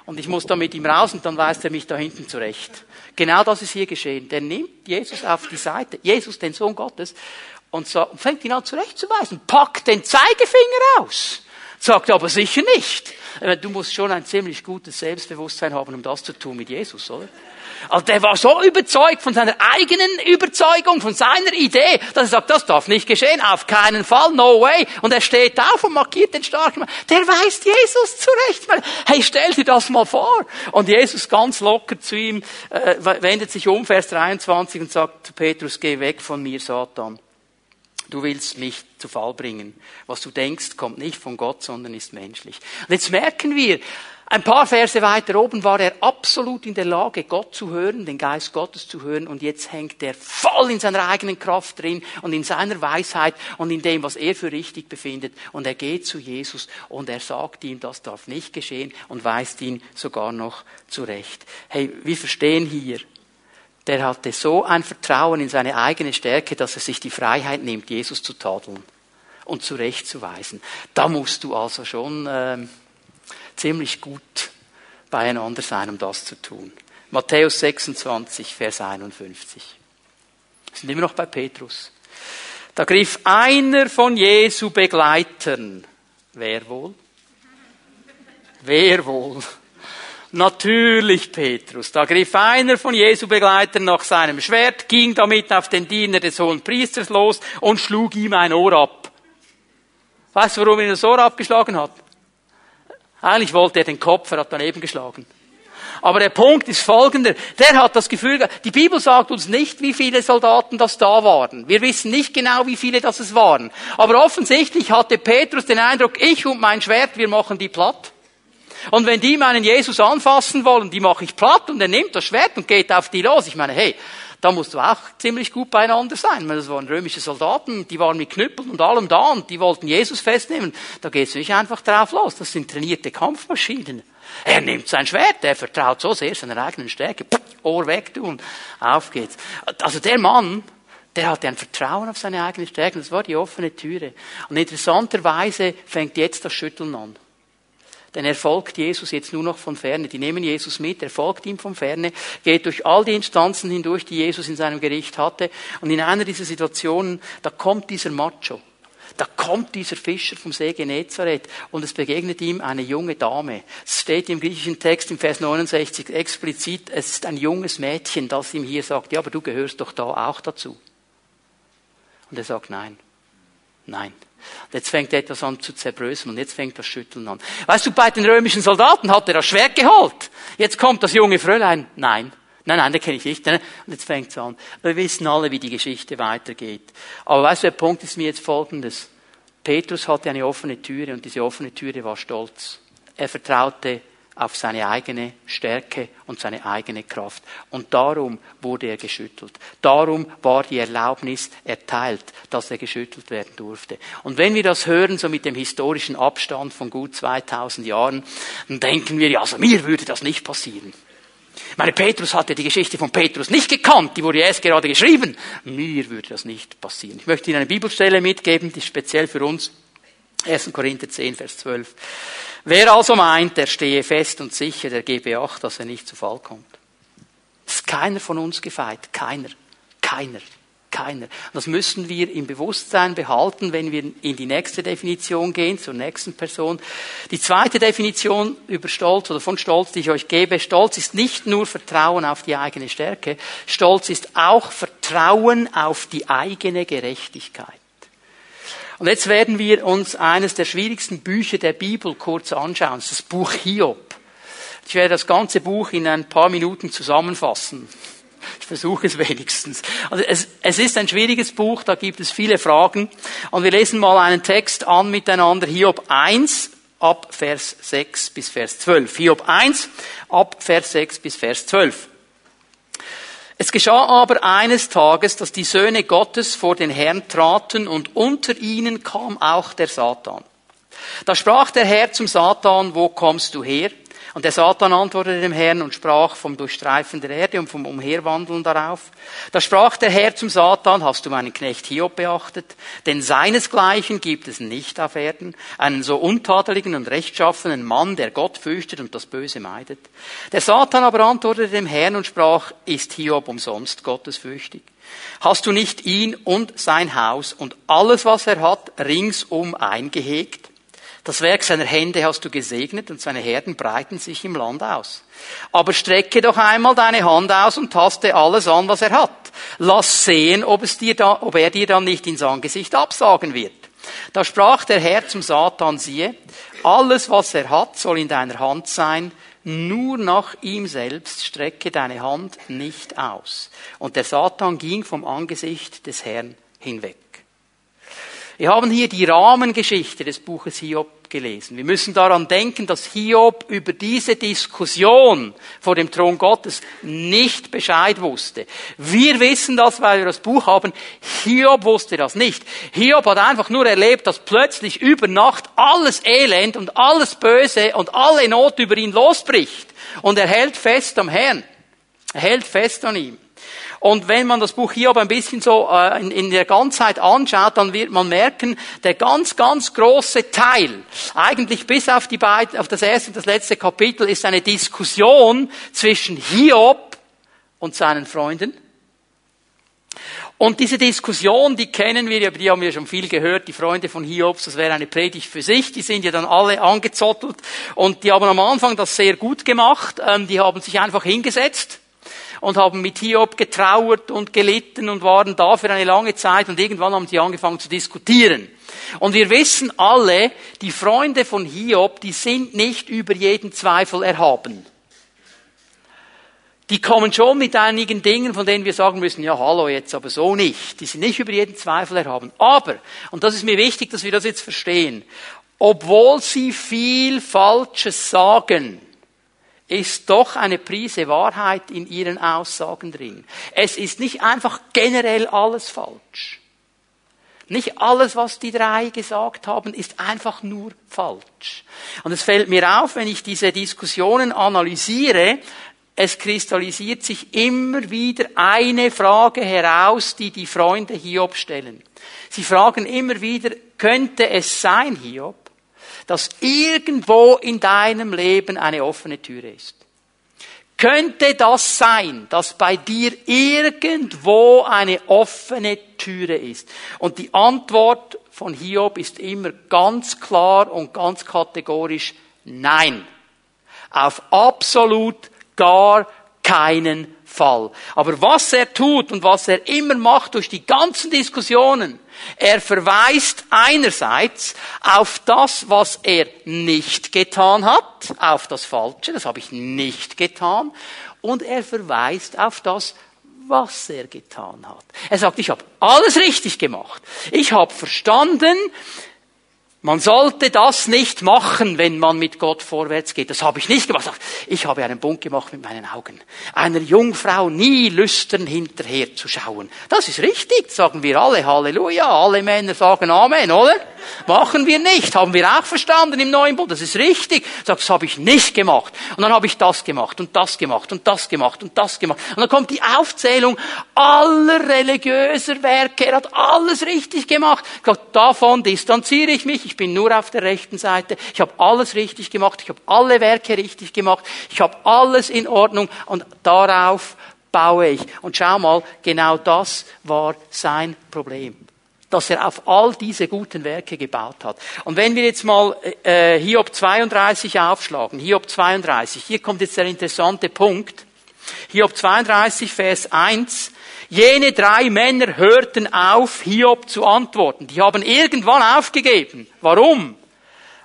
Und ich muss da mit ihm raus und dann weist er mich da hinten zurecht. Genau das ist hier geschehen. Der nimmt Jesus auf die Seite, Jesus, den Sohn Gottes, und, fängt ihn an zurechtzuweisen, packt den Zeigefinger aus. Sagt aber sicher nicht. Du musst schon ein ziemlich gutes Selbstbewusstsein haben, um das zu tun mit Jesus, oder? Also der war so überzeugt von seiner eigenen Überzeugung, von seiner Idee, dass er sagt, das darf nicht geschehen, auf keinen Fall, no way. Und er steht auf und markiert den starken Mann. Der weist Jesus zurecht. Hey, stell dir das mal vor. Und Jesus ganz locker zu ihm, äh, wendet sich um, Vers 23 und sagt zu Petrus, geh weg von mir, Satan. Du willst mich zu Fall bringen. Was du denkst, kommt nicht von Gott, sondern ist menschlich. Und jetzt merken wir, ein paar Verse weiter oben war er absolut in der Lage, Gott zu hören, den Geist Gottes zu hören, und jetzt hängt er voll in seiner eigenen Kraft drin und in seiner Weisheit und in dem, was er für richtig befindet. Und er geht zu Jesus und er sagt ihm, das darf nicht geschehen und weist ihn sogar noch zurecht. Hey, wir verstehen hier, der hatte so ein Vertrauen in seine eigene Stärke, dass er sich die Freiheit nimmt, Jesus zu tadeln und zurechtzuweisen. Da musst du also schon äh, ziemlich gut beieinander sein, um das zu tun. Matthäus 26, Vers 51. Wir sind immer noch bei Petrus. Da griff einer von Jesu Begleitern. Wer wohl? Wer wohl? Natürlich Petrus. Da griff einer von Jesu Begleitern nach seinem Schwert, ging damit auf den Diener des hohen Priesters los und schlug ihm ein Ohr ab. Weißt du, warum er das Ohr abgeschlagen hat? Eigentlich wollte er den Kopf, er hat daneben geschlagen. Aber der Punkt ist folgender. Der hat das Gefühl, die Bibel sagt uns nicht, wie viele Soldaten das da waren. Wir wissen nicht genau, wie viele das es waren. Aber offensichtlich hatte Petrus den Eindruck, ich und mein Schwert, wir machen die platt. Und wenn die meinen Jesus anfassen wollen, die mache ich platt und er nimmt das Schwert und geht auf die los. Ich meine, hey, da musst du auch ziemlich gut beieinander sein. Das waren römische Soldaten, die waren mit Knüppeln und allem da und die wollten Jesus festnehmen. Da gehst du nicht einfach drauf los. Das sind trainierte Kampfmaschinen. Er nimmt sein Schwert, er vertraut so sehr seiner eigenen Stärke. Ohr weg tun, auf geht's. Also der Mann, der hatte ein Vertrauen auf seine eigene Stärke. Das war die offene Türe. Und interessanterweise fängt jetzt das Schütteln an. Denn er folgt Jesus jetzt nur noch von ferne. Die nehmen Jesus mit, er folgt ihm von ferne, geht durch all die Instanzen hindurch, die Jesus in seinem Gericht hatte. Und in einer dieser Situationen, da kommt dieser Macho. Da kommt dieser Fischer vom See Genezareth und es begegnet ihm eine junge Dame. Es steht im griechischen Text im Vers 69 explizit, es ist ein junges Mädchen, das ihm hier sagt, ja, aber du gehörst doch da auch dazu. Und er sagt nein. Nein. Und jetzt fängt etwas an zu zerbröseln und jetzt fängt das Schütteln an. Weißt du, bei den römischen Soldaten hat er das Schwert geholt. Jetzt kommt das junge Fräulein. Nein. Nein, nein, den kenne ich nicht. Und jetzt fängt es an. Wir wissen alle, wie die Geschichte weitergeht. Aber weißt du, der Punkt ist mir jetzt folgendes. Petrus hatte eine offene Türe und diese offene Türe war stolz. Er vertraute auf seine eigene Stärke und seine eigene Kraft. Und darum wurde er geschüttelt. Darum war die Erlaubnis erteilt, dass er geschüttelt werden durfte. Und wenn wir das hören, so mit dem historischen Abstand von gut 2000 Jahren, dann denken wir, ja, also mir würde das nicht passieren. Meine Petrus hatte die Geschichte von Petrus nicht gekannt, die wurde erst gerade geschrieben. Mir würde das nicht passieren. Ich möchte Ihnen eine Bibelstelle mitgeben, die speziell für uns. 1. Korinther 10, Vers 12. Wer also meint, der stehe fest und sicher, der gebe Acht, dass er nicht zu Fall kommt. Ist keiner von uns gefeit. Keiner. Keiner. Keiner. Das müssen wir im Bewusstsein behalten, wenn wir in die nächste Definition gehen, zur nächsten Person. Die zweite Definition über Stolz oder von Stolz, die ich euch gebe, Stolz ist nicht nur Vertrauen auf die eigene Stärke, Stolz ist auch Vertrauen auf die eigene Gerechtigkeit. Und jetzt werden wir uns eines der schwierigsten Bücher der Bibel kurz anschauen. Das, Buch Hiob. Ich werde das ganze Buch in ein paar Minuten zusammenfassen. Ich versuche es wenigstens. Also es, es ist ein schwieriges Buch, da gibt es viele Fragen. Und wir lesen mal einen Text an miteinander. Hiob 1 ab Vers 6 bis Vers 12. Hiob 1 ab Vers 6 bis Vers 12. Es geschah aber eines Tages, dass die Söhne Gottes vor den Herrn traten und unter ihnen kam auch der Satan. Da sprach der Herr zum Satan, wo kommst du her? Und der Satan antwortete dem Herrn und sprach vom Durchstreifen der Erde und vom Umherwandeln darauf. Da sprach der Herr zum Satan, hast du meinen Knecht Hiob beachtet? Denn seinesgleichen gibt es nicht auf Erden, einen so untadeligen und rechtschaffenen Mann, der Gott fürchtet und das Böse meidet. Der Satan aber antwortete dem Herrn und sprach, ist Hiob umsonst gottesfürchtig? Hast du nicht ihn und sein Haus und alles, was er hat, ringsum eingehegt? Das Werk seiner Hände hast du gesegnet und seine Herden breiten sich im Land aus. Aber strecke doch einmal deine Hand aus und taste alles an, was er hat. Lass sehen, ob, es dir da, ob er dir dann nicht ins Angesicht absagen wird. Da sprach der Herr zum Satan, siehe, alles, was er hat, soll in deiner Hand sein, nur nach ihm selbst strecke deine Hand nicht aus. Und der Satan ging vom Angesicht des Herrn hinweg. Wir haben hier die Rahmengeschichte des Buches Hiob gelesen. Wir müssen daran denken, dass Hiob über diese Diskussion vor dem Thron Gottes nicht Bescheid wusste. Wir wissen das, weil wir das Buch haben. Hiob wusste das nicht. Hiob hat einfach nur erlebt, dass plötzlich über Nacht alles Elend und alles Böse und alle Not über ihn losbricht. Und er hält fest am Herrn. Er hält fest an ihm. Und wenn man das Buch Hiob ein bisschen so äh, in, in der Ganzheit anschaut, dann wird man merken, der ganz, ganz große Teil, eigentlich bis auf die beiden, auf das erste und das letzte Kapitel, ist eine Diskussion zwischen Hiob und seinen Freunden. Und diese Diskussion, die kennen wir, über die haben wir schon viel gehört, die Freunde von Hiobs, das wäre eine Predigt für sich, die sind ja dann alle angezottelt und die haben am Anfang das sehr gut gemacht, ähm, die haben sich einfach hingesetzt und haben mit Hiob getrauert und gelitten und waren da für eine lange Zeit und irgendwann haben sie angefangen zu diskutieren. Und wir wissen alle, die Freunde von Hiob, die sind nicht über jeden Zweifel erhaben. Die kommen schon mit einigen Dingen, von denen wir sagen müssen, ja, hallo, jetzt aber so nicht. Die sind nicht über jeden Zweifel erhaben. Aber, und das ist mir wichtig, dass wir das jetzt verstehen, obwohl sie viel Falsches sagen, ist doch eine Prise Wahrheit in ihren Aussagen drin. Es ist nicht einfach generell alles falsch. Nicht alles, was die drei gesagt haben, ist einfach nur falsch. Und es fällt mir auf, wenn ich diese Diskussionen analysiere, es kristallisiert sich immer wieder eine Frage heraus, die die Freunde Hiob stellen. Sie fragen immer wieder, könnte es sein, Hiob, dass irgendwo in deinem Leben eine offene Türe ist. Könnte das sein, dass bei dir irgendwo eine offene Türe ist? Und die Antwort von Hiob ist immer ganz klar und ganz kategorisch Nein. Auf absolut gar keinen Fall. Aber was er tut und was er immer macht durch die ganzen Diskussionen, er verweist einerseits auf das, was er nicht getan hat, auf das Falsche, das habe ich nicht getan, und er verweist auf das, was er getan hat. Er sagt, ich habe alles richtig gemacht. Ich habe verstanden, man sollte das nicht machen, wenn man mit Gott vorwärts geht. Das habe ich nicht gemacht. Ich habe einen Bund gemacht mit meinen Augen. Einer Jungfrau nie lüstern hinterher zu schauen. Das ist richtig, sagen wir alle. Halleluja. Alle Männer sagen Amen, oder? Machen wir nicht. Haben wir auch verstanden im neuen Bund. Das ist richtig. Sagt, das habe ich nicht gemacht. Und dann habe ich das gemacht und das gemacht und das gemacht und das gemacht. Und dann kommt die Aufzählung aller religiöser Werke. Er hat alles richtig gemacht. Sagt, davon distanziere ich mich ich bin nur auf der rechten Seite, ich habe alles richtig gemacht, ich habe alle Werke richtig gemacht, ich habe alles in Ordnung und darauf baue ich. Und schau mal, genau das war sein Problem dass er auf all diese guten Werke gebaut hat. Und wenn wir jetzt mal äh, Hiob 32 aufschlagen, Hiob 32, hier kommt jetzt der interessante Punkt. Hiob 32, Vers 1, Jene drei Männer hörten auf, Hiob zu antworten. Die haben irgendwann aufgegeben. Warum?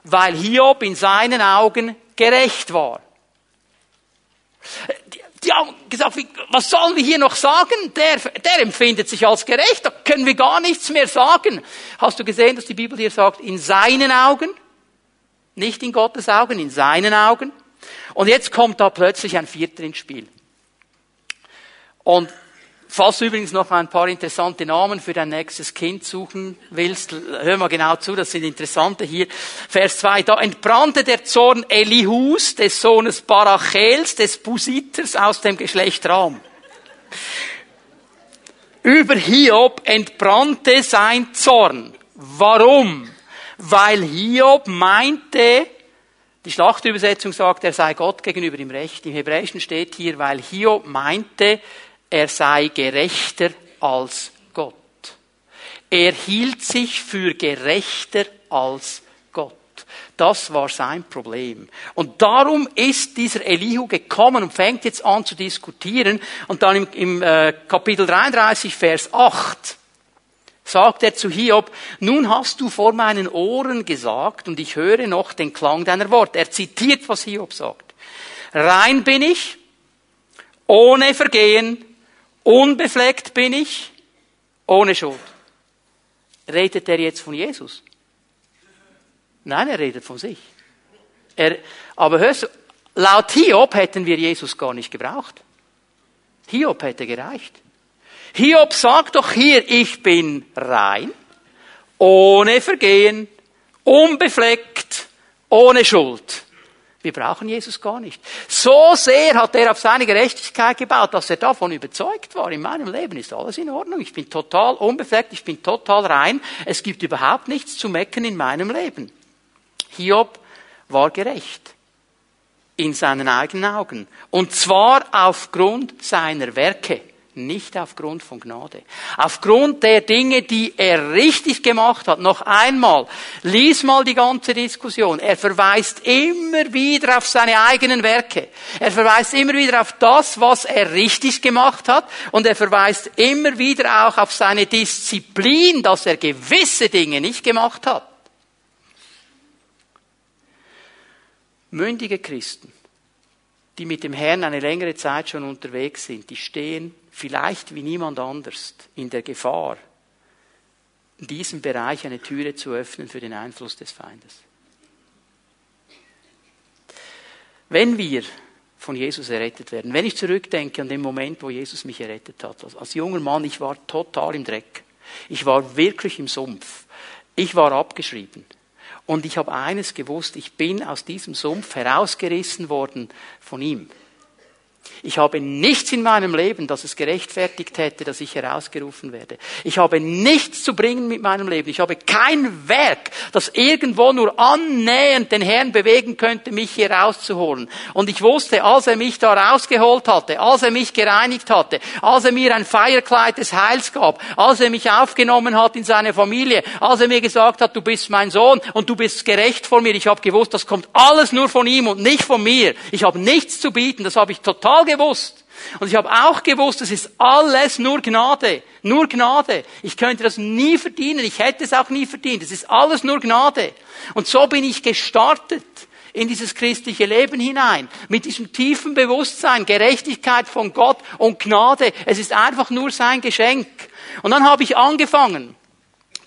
Weil Hiob in seinen Augen gerecht war. Die, haben gesagt, was sollen wir hier noch sagen? Der, der empfindet sich als gerecht, da können wir gar nichts mehr sagen. Hast du gesehen, dass die Bibel hier sagt, in seinen Augen? Nicht in Gottes Augen, in seinen Augen. Und jetzt kommt da plötzlich ein Vierter ins Spiel. Und Falls du übrigens noch ein paar interessante Namen für dein nächstes Kind suchen willst, hör mal genau zu, das sind interessante hier. Vers 2, da entbrannte der Zorn Elihus, des Sohnes Barachels, des Busiters aus dem Geschlecht Ram. Über Hiob entbrannte sein Zorn. Warum? Weil Hiob meinte, die Schlachtübersetzung sagt, er sei Gott gegenüber im Recht. Im Hebräischen steht hier, weil Hiob meinte, er sei gerechter als Gott. Er hielt sich für gerechter als Gott. Das war sein Problem. Und darum ist dieser Elihu gekommen und fängt jetzt an zu diskutieren. Und dann im, im äh, Kapitel 33, Vers 8, sagt er zu Hiob, nun hast du vor meinen Ohren gesagt und ich höre noch den Klang deiner Worte. Er zitiert, was Hiob sagt. Rein bin ich, ohne Vergehen, Unbefleckt bin ich, ohne Schuld. Redet er jetzt von Jesus? Nein, er redet von sich. Er, aber hörst du, laut Hiob hätten wir Jesus gar nicht gebraucht. Hiob hätte gereicht. Hiob sagt doch hier, ich bin rein, ohne Vergehen, unbefleckt, ohne Schuld. Wir brauchen Jesus gar nicht. So sehr hat er auf seine Gerechtigkeit gebaut, dass er davon überzeugt war. In meinem Leben ist alles in Ordnung. Ich bin total unbefleckt, ich bin total rein. Es gibt überhaupt nichts zu mecken in meinem Leben. Hiob war gerecht in seinen eigenen Augen. Und zwar aufgrund seiner Werke nicht aufgrund von Gnade. Aufgrund der Dinge, die er richtig gemacht hat. Noch einmal, lies mal die ganze Diskussion. Er verweist immer wieder auf seine eigenen Werke. Er verweist immer wieder auf das, was er richtig gemacht hat. Und er verweist immer wieder auch auf seine Disziplin, dass er gewisse Dinge nicht gemacht hat. Mündige Christen, die mit dem Herrn eine längere Zeit schon unterwegs sind, die stehen vielleicht wie niemand anders in der Gefahr, in diesem Bereich eine Türe zu öffnen für den Einfluss des Feindes. Wenn wir von Jesus errettet werden, wenn ich zurückdenke an den Moment, wo Jesus mich errettet hat, als junger Mann, ich war total im Dreck. Ich war wirklich im Sumpf. Ich war abgeschrieben. Und ich habe eines gewusst, ich bin aus diesem Sumpf herausgerissen worden von ihm. Ich habe nichts in meinem Leben, das es gerechtfertigt hätte, dass ich herausgerufen werde. Ich habe nichts zu bringen mit meinem Leben. Ich habe kein Werk, das irgendwo nur annähernd den Herrn bewegen könnte, mich hier rauszuholen. Und ich wusste, als er mich da rausgeholt hatte, als er mich gereinigt hatte, als er mir ein Feierkleid des Heils gab, als er mich aufgenommen hat in seine Familie, als er mir gesagt hat, du bist mein Sohn und du bist gerecht vor mir, ich habe gewusst, das kommt alles nur von ihm und nicht von mir. Ich habe nichts zu bieten, das habe ich total gewusst. Und ich habe auch gewusst, es ist alles nur Gnade. Nur Gnade. Ich könnte das nie verdienen. Ich hätte es auch nie verdient. Es ist alles nur Gnade. Und so bin ich gestartet in dieses christliche Leben hinein. Mit diesem tiefen Bewusstsein, Gerechtigkeit von Gott und Gnade. Es ist einfach nur sein Geschenk. Und dann habe ich angefangen,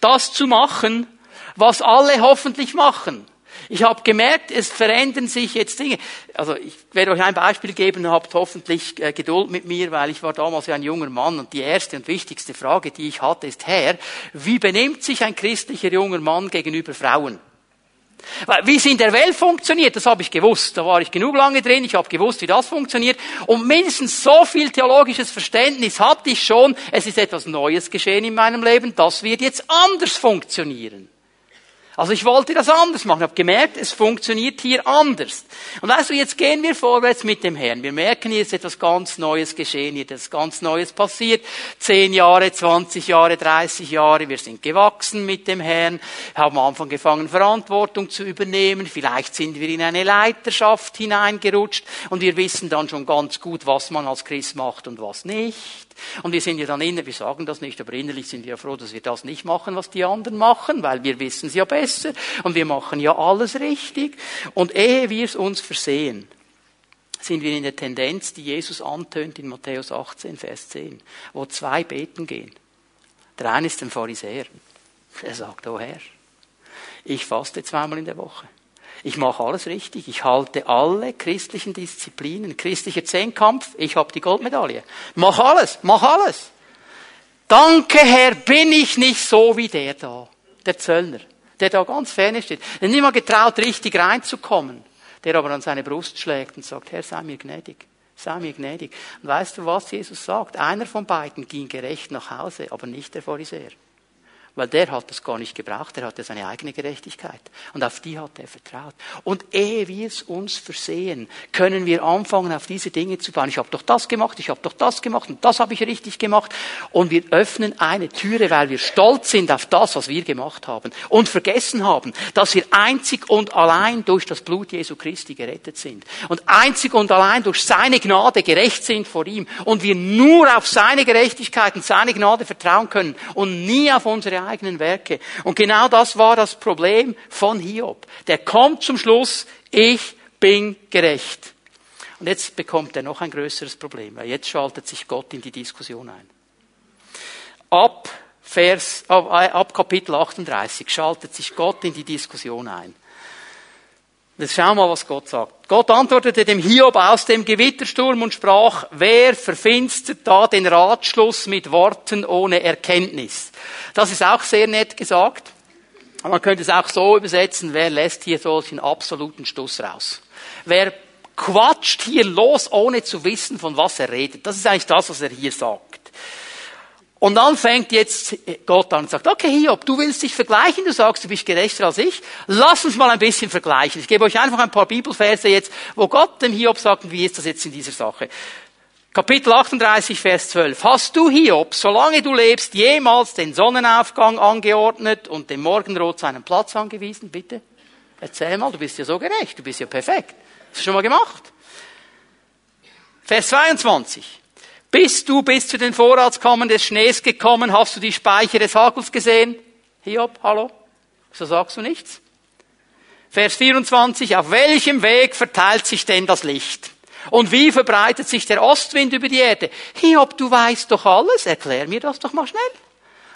das zu machen, was alle hoffentlich machen. Ich habe gemerkt, es verändern sich jetzt Dinge. Also ich werde euch ein Beispiel geben, habt hoffentlich äh, Geduld mit mir, weil ich war damals ja ein junger Mann und die erste und wichtigste Frage, die ich hatte, ist, Herr, wie benimmt sich ein christlicher junger Mann gegenüber Frauen? Wie es in der Welt funktioniert, das habe ich gewusst. Da war ich genug lange drin, ich habe gewusst, wie das funktioniert. Und mindestens so viel theologisches Verständnis hatte ich schon, es ist etwas Neues geschehen in meinem Leben, das wird jetzt anders funktionieren. Also ich wollte das anders machen. Ich habe gemerkt, es funktioniert hier anders. Und weißt du, jetzt gehen wir vorwärts mit dem Herrn. Wir merken, hier ist etwas ganz Neues geschehen, hier ist etwas ganz Neues passiert. Zehn Jahre, 20 Jahre, 30 Jahre, wir sind gewachsen mit dem Herrn, haben am Anfang gefangen, Verantwortung zu übernehmen. Vielleicht sind wir in eine Leiterschaft hineingerutscht und wir wissen dann schon ganz gut, was man als Christ macht und was nicht. Und wir sind ja dann innerlich, wir sagen das nicht, aber innerlich sind wir ja froh, dass wir das nicht machen, was die anderen machen, weil wir wissen es ja besser und wir machen ja alles richtig. Und ehe wir es uns versehen, sind wir in der Tendenz, die Jesus antönt in Matthäus 18, Vers 10, wo zwei beten gehen. Der eine ist ein Pharisäer. Er sagt, oh Herr, ich faste zweimal in der Woche. Ich mache alles richtig. Ich halte alle christlichen Disziplinen. Christlicher Zehnkampf, ich habe die Goldmedaille. Mach alles, mach alles. Danke Herr, bin ich nicht so wie der da, der Zöllner, der da ganz ferne steht. Der niemand getraut, richtig reinzukommen, der aber an seine Brust schlägt und sagt, Herr, sei mir gnädig. Sei mir gnädig. Und weißt du, was Jesus sagt? Einer von beiden ging gerecht nach Hause, aber nicht der Pharisäer. Weil der hat das gar nicht gebraucht, der hatte seine eigene Gerechtigkeit. Und auf die hat er vertraut. Und ehe wir es uns versehen, können wir anfangen, auf diese Dinge zu bauen. Ich habe doch das gemacht, ich habe doch das gemacht und das habe ich richtig gemacht. Und wir öffnen eine Türe, weil wir stolz sind auf das, was wir gemacht haben. Und vergessen haben, dass wir einzig und allein durch das Blut Jesu Christi gerettet sind. Und einzig und allein durch seine Gnade gerecht sind vor ihm. Und wir nur auf seine Gerechtigkeit und seine Gnade vertrauen können und nie auf unsere eigenen Werke. Und genau das war das Problem von Hiob. Der kommt zum Schluss, ich bin gerecht. Und jetzt bekommt er noch ein größeres Problem, weil jetzt schaltet sich Gott in die Diskussion ein. Ab Vers, ab Kapitel 38 schaltet sich Gott in die Diskussion ein. Jetzt schau mal, was Gott sagt. Gott antwortete dem Hiob aus dem Gewittersturm und sprach, wer verfinstert da den Ratschluss mit Worten ohne Erkenntnis? Das ist auch sehr nett gesagt. Man könnte es auch so übersetzen, wer lässt hier solchen absoluten Stuss raus? Wer quatscht hier los, ohne zu wissen, von was er redet? Das ist eigentlich das, was er hier sagt. Und dann fängt jetzt Gott an und sagt, okay, Hiob, du willst dich vergleichen, du sagst, du bist gerechter als ich. Lass uns mal ein bisschen vergleichen. Ich gebe euch einfach ein paar Bibelverse jetzt, wo Gott dem Hiob sagt, wie ist das jetzt in dieser Sache. Kapitel 38, Vers 12. Hast du Hiob, solange du lebst, jemals den Sonnenaufgang angeordnet und dem Morgenrot seinen Platz angewiesen? Bitte? Erzähl mal, du bist ja so gerecht, du bist ja perfekt. Hast du schon mal gemacht? Vers 22. Bist du bis zu den Vorratskammern des Schnees gekommen? Hast du die Speicher des Hagels gesehen? Hiob, hallo? So sagst du nichts? Vers 24. Auf welchem Weg verteilt sich denn das Licht? Und wie verbreitet sich der Ostwind über die Erde? Hiob, du weißt doch alles. Erklär mir das doch mal schnell.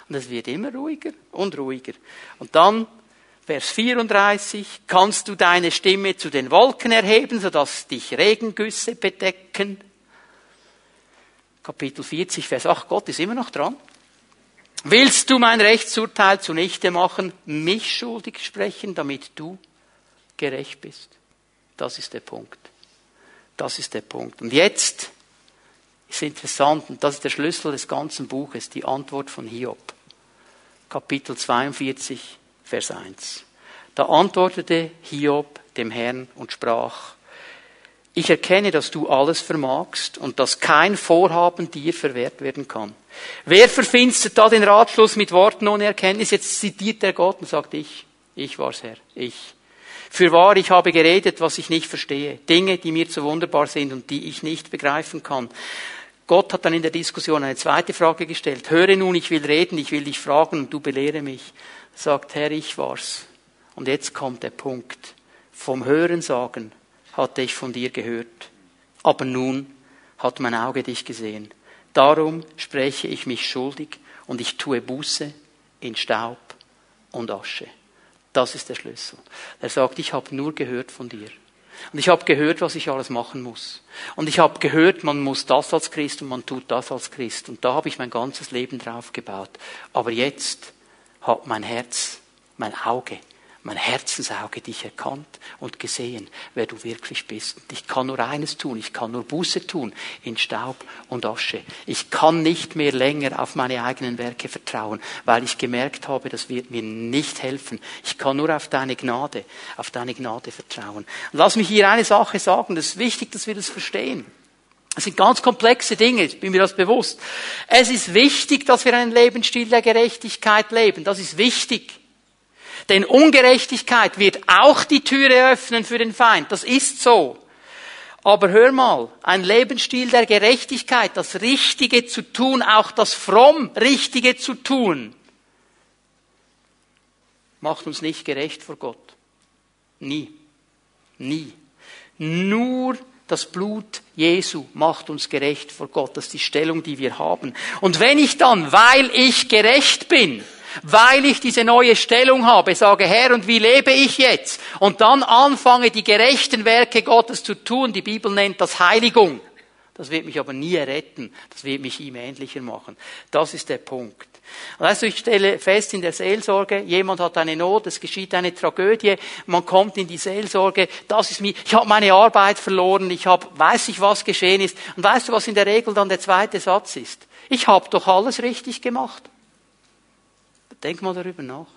Und es wird immer ruhiger und ruhiger. Und dann Vers 34, kannst du deine Stimme zu den Wolken erheben, sodass dich Regengüsse bedecken? Kapitel 40, Vers 8, Gott ist immer noch dran. Willst du mein Rechtsurteil zunichte machen, mich schuldig sprechen, damit du gerecht bist? Das ist der Punkt. Das ist der Punkt. Und jetzt ist interessant, und das ist der Schlüssel des ganzen Buches, die Antwort von Hiob. Kapitel 42, Vers 1. Da antwortete Hiob dem Herrn und sprach, ich erkenne, dass du alles vermagst und dass kein Vorhaben dir verwehrt werden kann. Wer verfinstert da den Ratschluss mit Worten ohne Erkenntnis? Jetzt zitiert der Gott und sagt, ich, ich war's Herr, ich. Für wahr, ich habe geredet, was ich nicht verstehe. Dinge, die mir zu wunderbar sind und die ich nicht begreifen kann. Gott hat dann in der Diskussion eine zweite Frage gestellt. Höre nun, ich will reden, ich will dich fragen und du belehre mich. Sagt Herr, ich war's. Und jetzt kommt der Punkt. Vom Hören sagen hatte ich von dir gehört. Aber nun hat mein Auge dich gesehen. Darum spreche ich mich schuldig und ich tue Buße in Staub und Asche. Das ist der Schlüssel. Er sagt, ich habe nur gehört von dir. Und ich habe gehört, was ich alles machen muss. Und ich habe gehört, man muss das als Christ und man tut das als Christ. Und da habe ich mein ganzes Leben drauf gebaut. Aber jetzt hat mein Herz, mein Auge mein Herzensauge dich erkannt und gesehen, wer du wirklich bist. Und ich kann nur eines tun, ich kann nur Buße tun in Staub und Asche. Ich kann nicht mehr länger auf meine eigenen Werke vertrauen, weil ich gemerkt habe, das wird mir nicht helfen. Ich kann nur auf deine Gnade, auf deine Gnade vertrauen. Und lass mich hier eine Sache sagen, das ist wichtig, dass wir das verstehen. Das sind ganz komplexe Dinge, ich bin mir das bewusst. Es ist wichtig, dass wir einen Lebensstil der Gerechtigkeit leben. Das ist wichtig. Denn Ungerechtigkeit wird auch die Türe öffnen für den Feind. Das ist so. Aber hör mal, ein Lebensstil der Gerechtigkeit, das Richtige zu tun, auch das fromm Richtige zu tun, macht uns nicht gerecht vor Gott. Nie. Nie. Nur das Blut Jesu macht uns gerecht vor Gott. Das ist die Stellung, die wir haben. Und wenn ich dann, weil ich gerecht bin, weil ich diese neue Stellung habe, sage, Herr, und wie lebe ich jetzt? Und dann anfange, die gerechten Werke Gottes zu tun. Die Bibel nennt das Heiligung. Das wird mich aber nie retten. Das wird mich ihm ähnlicher machen. Das ist der Punkt. Also ich stelle fest in der Seelsorge, jemand hat eine Not, es geschieht eine Tragödie, man kommt in die Seelsorge, das ist mir, ich habe meine Arbeit verloren, ich habe, weiß ich, was geschehen ist. Und weißt du, was in der Regel dann der zweite Satz ist? Ich habe doch alles richtig gemacht. Denk mal darüber nach.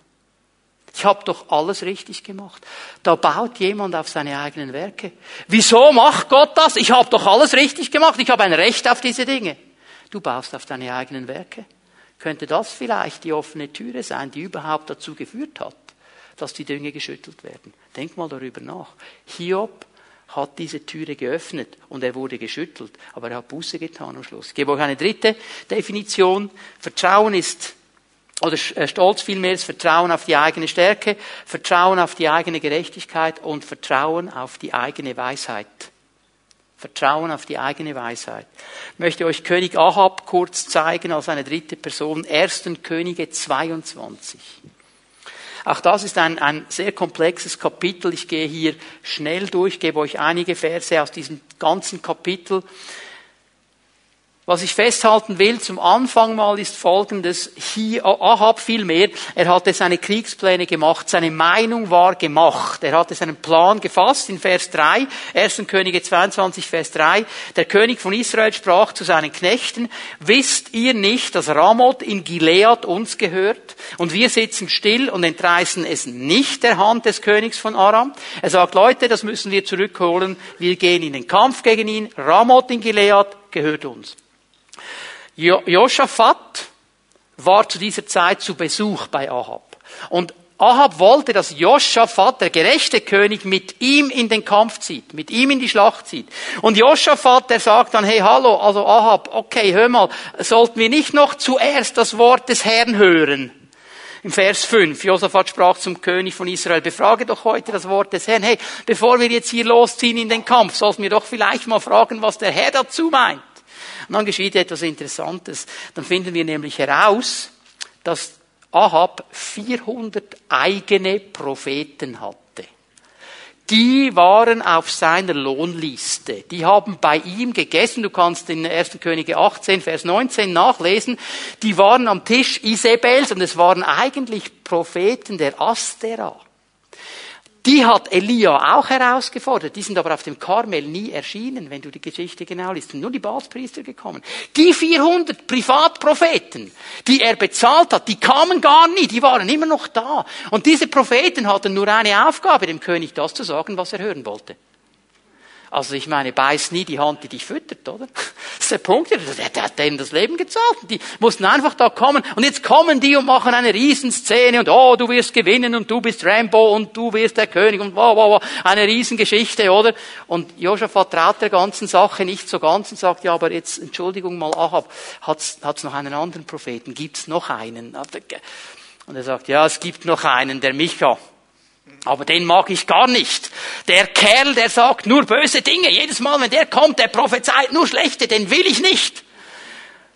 Ich habe doch alles richtig gemacht. Da baut jemand auf seine eigenen Werke. Wieso macht Gott das? Ich habe doch alles richtig gemacht. Ich habe ein Recht auf diese Dinge. Du baust auf deine eigenen Werke. Könnte das vielleicht die offene Türe sein, die überhaupt dazu geführt hat, dass die Dinge geschüttelt werden? Denk mal darüber nach. Hiob hat diese Türe geöffnet und er wurde geschüttelt, aber er hat Buße getan am Schluss. Ich gebe euch eine dritte Definition. Vertrauen ist oder äh, Stolz vielmehr ist Vertrauen auf die eigene Stärke, Vertrauen auf die eigene Gerechtigkeit und Vertrauen auf die eigene Weisheit. Vertrauen auf die eigene Weisheit. Ich möchte euch König Ahab kurz zeigen als eine dritte Person. Ersten Könige 22. Auch das ist ein, ein sehr komplexes Kapitel. Ich gehe hier schnell durch, gebe euch einige Verse aus diesem ganzen Kapitel. Was ich festhalten will zum Anfang mal ist folgendes. Hier, Ahab vielmehr, er hatte seine Kriegspläne gemacht, seine Meinung war gemacht. Er hatte seinen Plan gefasst in Vers 3, 1. Könige 22, Vers 3. Der König von Israel sprach zu seinen Knechten, wisst ihr nicht, dass Ramoth in Gilead uns gehört? Und wir sitzen still und entreißen es nicht der Hand des Königs von Aram. Er sagt, Leute, das müssen wir zurückholen. Wir gehen in den Kampf gegen ihn. Ramoth in Gilead gehört uns. Josaphat war zu dieser Zeit zu Besuch bei Ahab. Und Ahab wollte, dass Josaphat, der gerechte König, mit ihm in den Kampf zieht, mit ihm in die Schlacht zieht. Und Josaphat, der sagt dann, hey, hallo, also Ahab, okay, hör mal, sollten wir nicht noch zuerst das Wort des Herrn hören? Im Vers 5, Josaphat sprach zum König von Israel, befrage doch heute das Wort des Herrn. Hey, bevor wir jetzt hier losziehen in den Kampf, sollten wir doch vielleicht mal fragen, was der Herr dazu meint. Und dann geschieht etwas Interessantes. Dann finden wir nämlich heraus, dass Ahab 400 eigene Propheten hatte. Die waren auf seiner Lohnliste. Die haben bei ihm gegessen. Du kannst in 1. Könige 18, Vers 19 nachlesen. Die waren am Tisch Isabels und es waren eigentlich Propheten der Astera. Die hat Elia auch herausgefordert. Die sind aber auf dem Karmel nie erschienen, wenn du die Geschichte genau liest. Sind nur die Baalspriester gekommen. Die 400 Privatpropheten, die er bezahlt hat, die kamen gar nie. Die waren immer noch da. Und diese Propheten hatten nur eine Aufgabe, dem König das zu sagen, was er hören wollte. Also ich meine, beiß nie die Hand, die dich füttert, oder? Das ist der Punkt. Der, hat denen das Leben gezahlt. Die mussten einfach da kommen. Und jetzt kommen die und machen eine Riesenszene und oh, du wirst gewinnen und du bist Rambo und du wirst der König und wow, wow, wow. Eine Riesengeschichte, oder? Und Josaphat traut der ganzen Sache nicht so ganz und sagt, ja, aber jetzt, Entschuldigung mal, Ahab, hat's, hat's noch einen anderen Propheten? Gibt's noch einen? Und er sagt, ja, es gibt noch einen, der Micha. Aber den mag ich gar nicht. Der Kerl, der sagt nur böse Dinge. Jedes Mal, wenn der kommt, der prophezeit nur schlechte, den will ich nicht.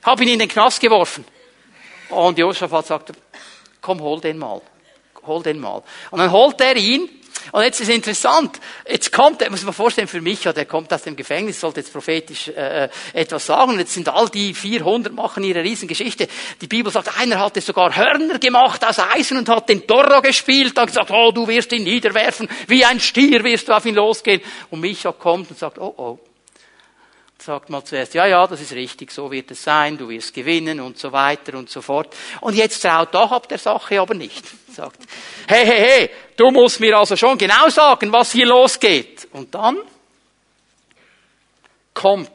Hab ihn in den Knast geworfen. Und Josaphat sagt, komm, hol den mal. Hol den mal. Und dann holt er ihn und jetzt ist interessant, jetzt kommt, muss man vorstellen, für mich, der kommt aus dem Gefängnis, sollte jetzt prophetisch äh, äh etwas sagen, und jetzt sind all die 400, machen ihre Riesengeschichte. Die Bibel sagt, einer hatte sogar Hörner gemacht aus Eisen und hat den Torro gespielt, und gesagt, oh, du wirst ihn niederwerfen, wie ein Stier wirst du auf ihn losgehen. Und Micha kommt und sagt, oh, oh, sagt mal zuerst, ja, ja, das ist richtig, so wird es sein, du wirst gewinnen und so weiter und so fort. Und jetzt traut Ahab der Sache aber nicht. Sagt, hey, hey, hey, du musst mir also schon genau sagen, was hier losgeht. Und dann kommt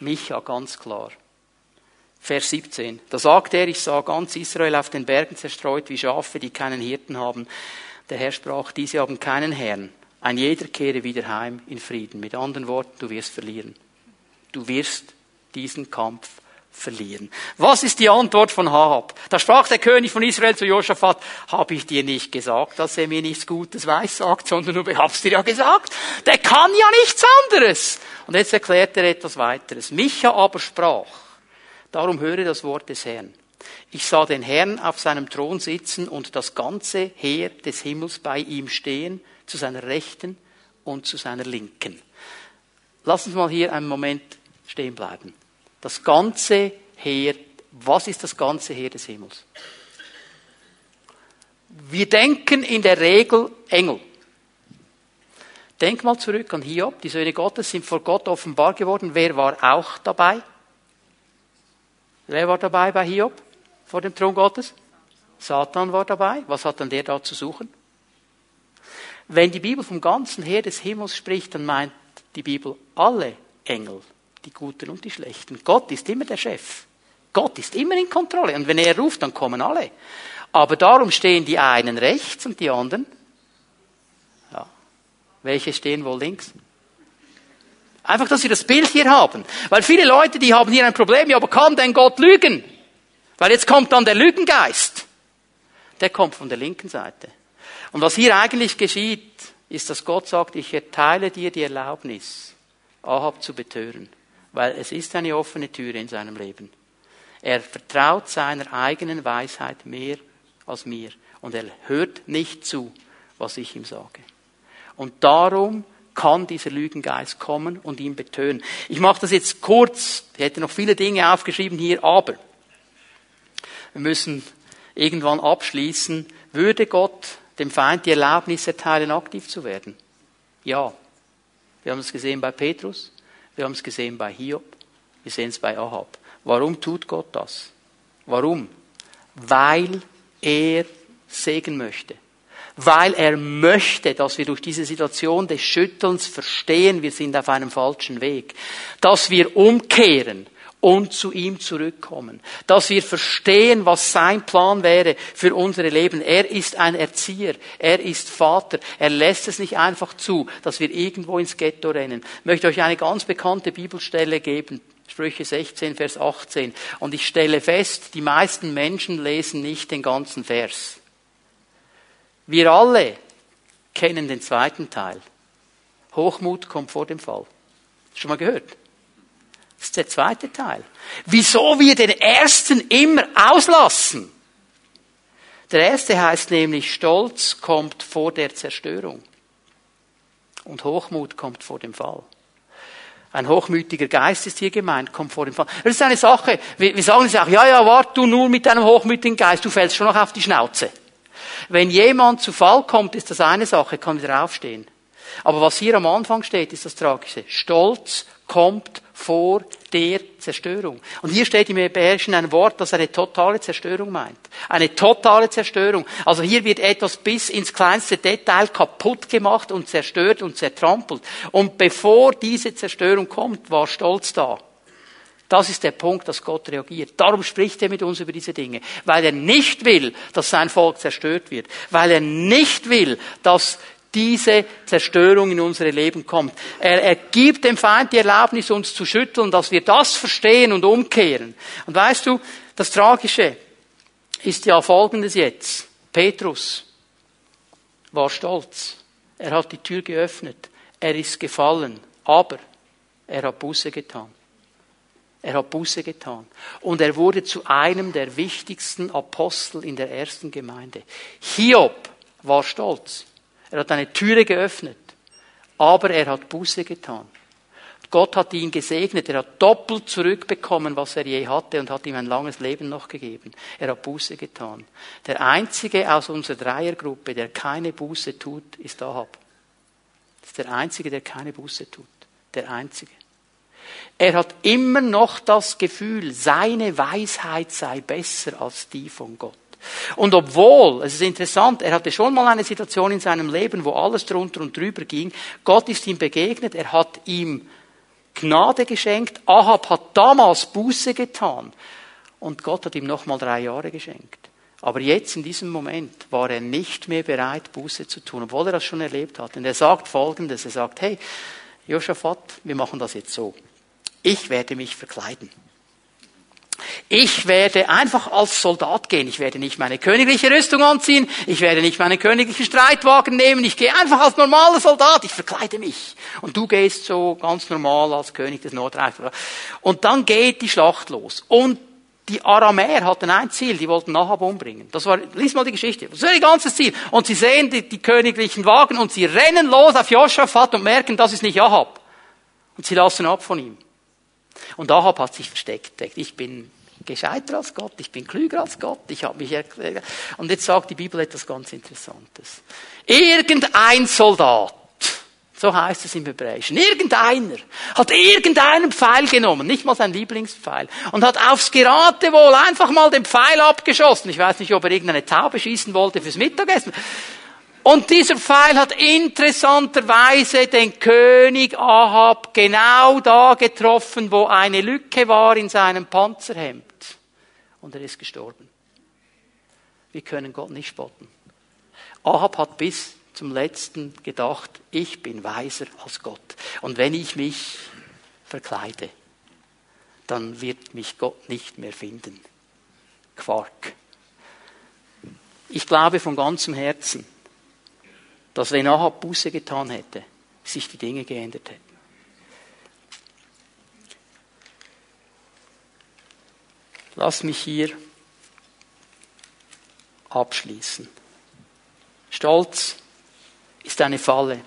Micha ganz klar. Vers 17. Da sagt er, ich sah ganz Israel auf den Bergen zerstreut wie Schafe, die keinen Hirten haben. Der Herr sprach, diese haben keinen Herrn. Ein jeder kehre wieder heim in Frieden. Mit anderen Worten, du wirst verlieren. Du wirst diesen Kampf verlieren. Was ist die Antwort von Ahab? Da sprach der König von Israel zu Josaphat, habe ich dir nicht gesagt, dass er mir nichts Gutes weiß sagt, sondern du hab's dir ja gesagt. Der kann ja nichts anderes. Und jetzt erklärt er etwas weiteres. Micha aber sprach, darum höre das Wort des Herrn. Ich sah den Herrn auf seinem Thron sitzen und das ganze Heer des Himmels bei ihm stehen zu seiner Rechten und zu seiner Linken. Lass uns mal hier einen Moment stehen bleiben. Das ganze Heer, was ist das ganze Heer des Himmels? Wir denken in der Regel Engel. Denk mal zurück an Hiob. Die Söhne Gottes sind vor Gott offenbar geworden. Wer war auch dabei? Wer war dabei bei Hiob vor dem Thron Gottes? Satan war dabei. Was hat dann der da zu suchen? Wenn die Bibel vom ganzen Heer des Himmels spricht, dann meint die Bibel alle Engel, die Guten und die Schlechten. Gott ist immer der Chef. Gott ist immer in Kontrolle. Und wenn er ruft, dann kommen alle. Aber darum stehen die einen rechts und die anderen. Ja. Welche stehen wohl links? Einfach, dass wir das Bild hier haben. Weil viele Leute, die haben hier ein Problem. Ja, aber kann denn Gott lügen? Weil jetzt kommt dann der Lügengeist. Der kommt von der linken Seite. Und was hier eigentlich geschieht, ist, dass Gott sagt, ich erteile dir die Erlaubnis, Ahab zu betören, weil es ist eine offene Tür in seinem Leben. Er vertraut seiner eigenen Weisheit mehr als mir und er hört nicht zu, was ich ihm sage. Und darum kann dieser Lügengeist kommen und ihn betören. Ich mache das jetzt kurz. Ich hätte noch viele Dinge aufgeschrieben hier, aber wir müssen irgendwann abschließen. Würde Gott dem Feind die Erlaubnis erteilen, aktiv zu werden? Ja. Wir haben es gesehen bei Petrus, wir haben es gesehen bei Hiob, wir sehen es bei Ahab. Warum tut Gott das? Warum? Weil er Segen möchte. Weil er möchte, dass wir durch diese Situation des Schüttelns verstehen, wir sind auf einem falschen Weg. Dass wir umkehren und zu ihm zurückkommen. Dass wir verstehen, was sein Plan wäre für unsere Leben. Er ist ein Erzieher, er ist Vater. Er lässt es nicht einfach zu, dass wir irgendwo ins Ghetto rennen. Ich möchte euch eine ganz bekannte Bibelstelle geben. Sprüche 16, Vers 18. Und ich stelle fest, die meisten Menschen lesen nicht den ganzen Vers. Wir alle kennen den zweiten Teil. Hochmut kommt vor dem Fall. Schon mal gehört? Das ist der zweite Teil. Wieso wir den ersten immer auslassen? Der erste heißt nämlich, Stolz kommt vor der Zerstörung. Und Hochmut kommt vor dem Fall. Ein hochmütiger Geist ist hier gemeint, kommt vor dem Fall. Das ist eine Sache, wir sagen es auch, ja, ja, wart du nur mit deinem hochmütigen Geist, du fällst schon noch auf die Schnauze. Wenn jemand zu Fall kommt, ist das eine Sache, kann wieder aufstehen. Aber was hier am Anfang steht, ist das Tragische. Stolz kommt vor der Zerstörung. Und hier steht im Hebräischen ein Wort, das eine totale Zerstörung meint. Eine totale Zerstörung. Also hier wird etwas bis ins kleinste Detail kaputt gemacht und zerstört und zertrampelt. Und bevor diese Zerstörung kommt, war Stolz da. Das ist der Punkt, dass Gott reagiert. Darum spricht er mit uns über diese Dinge. Weil er nicht will, dass sein Volk zerstört wird. Weil er nicht will, dass diese Zerstörung in unsere Leben kommt. Er, er gibt dem Feind die Erlaubnis, uns zu schütteln, dass wir das verstehen und umkehren. Und weißt du, das Tragische ist ja folgendes jetzt. Petrus war stolz. Er hat die Tür geöffnet. Er ist gefallen. Aber er hat Buße getan. Er hat Buße getan. Und er wurde zu einem der wichtigsten Apostel in der ersten Gemeinde. Hiob war stolz. Er hat eine Türe geöffnet. Aber er hat Buße getan. Gott hat ihn gesegnet. Er hat doppelt zurückbekommen, was er je hatte und hat ihm ein langes Leben noch gegeben. Er hat Buße getan. Der einzige aus unserer Dreiergruppe, der keine Buße tut, ist Ahab. Das ist der einzige, der keine Buße tut. Der einzige. Er hat immer noch das Gefühl, seine Weisheit sei besser als die von Gott. Und obwohl, es ist interessant, er hatte schon mal eine Situation in seinem Leben, wo alles drunter und drüber ging, Gott ist ihm begegnet, er hat ihm Gnade geschenkt, Ahab hat damals Buße getan und Gott hat ihm nochmal drei Jahre geschenkt. Aber jetzt in diesem Moment war er nicht mehr bereit, Buße zu tun, obwohl er das schon erlebt hat. Und er sagt Folgendes, er sagt, hey, Josaphat, wir machen das jetzt so. Ich werde mich verkleiden. Ich werde einfach als Soldat gehen. Ich werde nicht meine königliche Rüstung anziehen. Ich werde nicht meinen königlichen Streitwagen nehmen. Ich gehe einfach als normaler Soldat. Ich verkleide mich. Und du gehst so ganz normal als König des Nordreichs. Und dann geht die Schlacht los. Und die Aramäer hatten ein Ziel, die wollten Nahab umbringen. Das war, lies mal die Geschichte. Das war ihr ganzes Ziel. Und sie sehen die, die königlichen Wagen und sie rennen los auf Joschafat und merken, das ist nicht Ahab. Und sie lassen ab von ihm. Und Ahab hat sich versteckt. Ich bin gescheiter als Gott, ich bin klüger als Gott, ich habe mich erklärt. Und jetzt sagt die Bibel etwas ganz Interessantes. Irgendein Soldat, so heißt es im Hebräischen, irgendeiner hat irgendeinen Pfeil genommen, nicht mal sein Lieblingspfeil, und hat aufs Geratewohl einfach mal den Pfeil abgeschossen. Ich weiß nicht, ob er irgendeine Taube schießen wollte fürs Mittagessen. Und dieser Pfeil hat interessanterweise den König Ahab genau da getroffen, wo eine Lücke war in seinem Panzerhemd. Und er ist gestorben. Wir können Gott nicht spotten. Ahab hat bis zum letzten gedacht, ich bin weiser als Gott. Und wenn ich mich verkleide, dann wird mich Gott nicht mehr finden. Quark. Ich glaube von ganzem Herzen, dass wenn Ahab Buße getan hätte, sich die Dinge geändert hätten. Lass mich hier abschließen. Stolz ist eine Falle,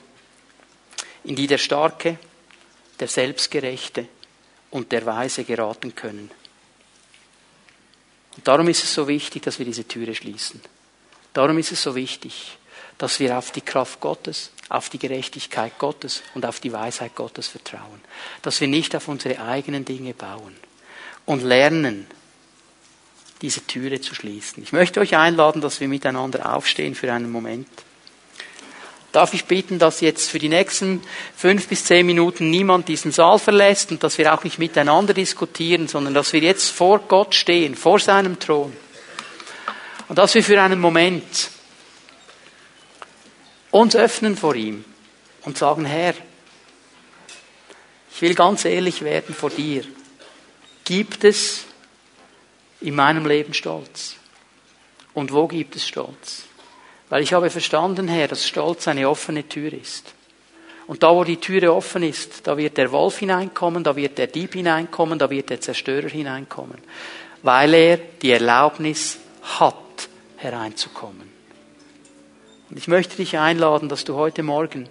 in die der Starke, der Selbstgerechte und der Weise geraten können. Und darum ist es so wichtig, dass wir diese Türe schließen. Darum ist es so wichtig, dass wir auf die Kraft Gottes, auf die Gerechtigkeit Gottes und auf die Weisheit Gottes vertrauen. Dass wir nicht auf unsere eigenen Dinge bauen und lernen, diese Türe zu schließen. Ich möchte euch einladen, dass wir miteinander aufstehen für einen Moment. Darf ich bitten, dass jetzt für die nächsten fünf bis zehn Minuten niemand diesen Saal verlässt und dass wir auch nicht miteinander diskutieren, sondern dass wir jetzt vor Gott stehen, vor seinem Thron. Und dass wir für einen Moment uns öffnen vor ihm und sagen, Herr, ich will ganz ehrlich werden vor dir. Gibt es in meinem Leben Stolz? Und wo gibt es Stolz? Weil ich habe verstanden, Herr, dass Stolz eine offene Tür ist. Und da, wo die Türe offen ist, da wird der Wolf hineinkommen, da wird der Dieb hineinkommen, da wird der Zerstörer hineinkommen. Weil er die Erlaubnis hat, hereinzukommen. Und ich möchte dich einladen, dass du heute Morgen,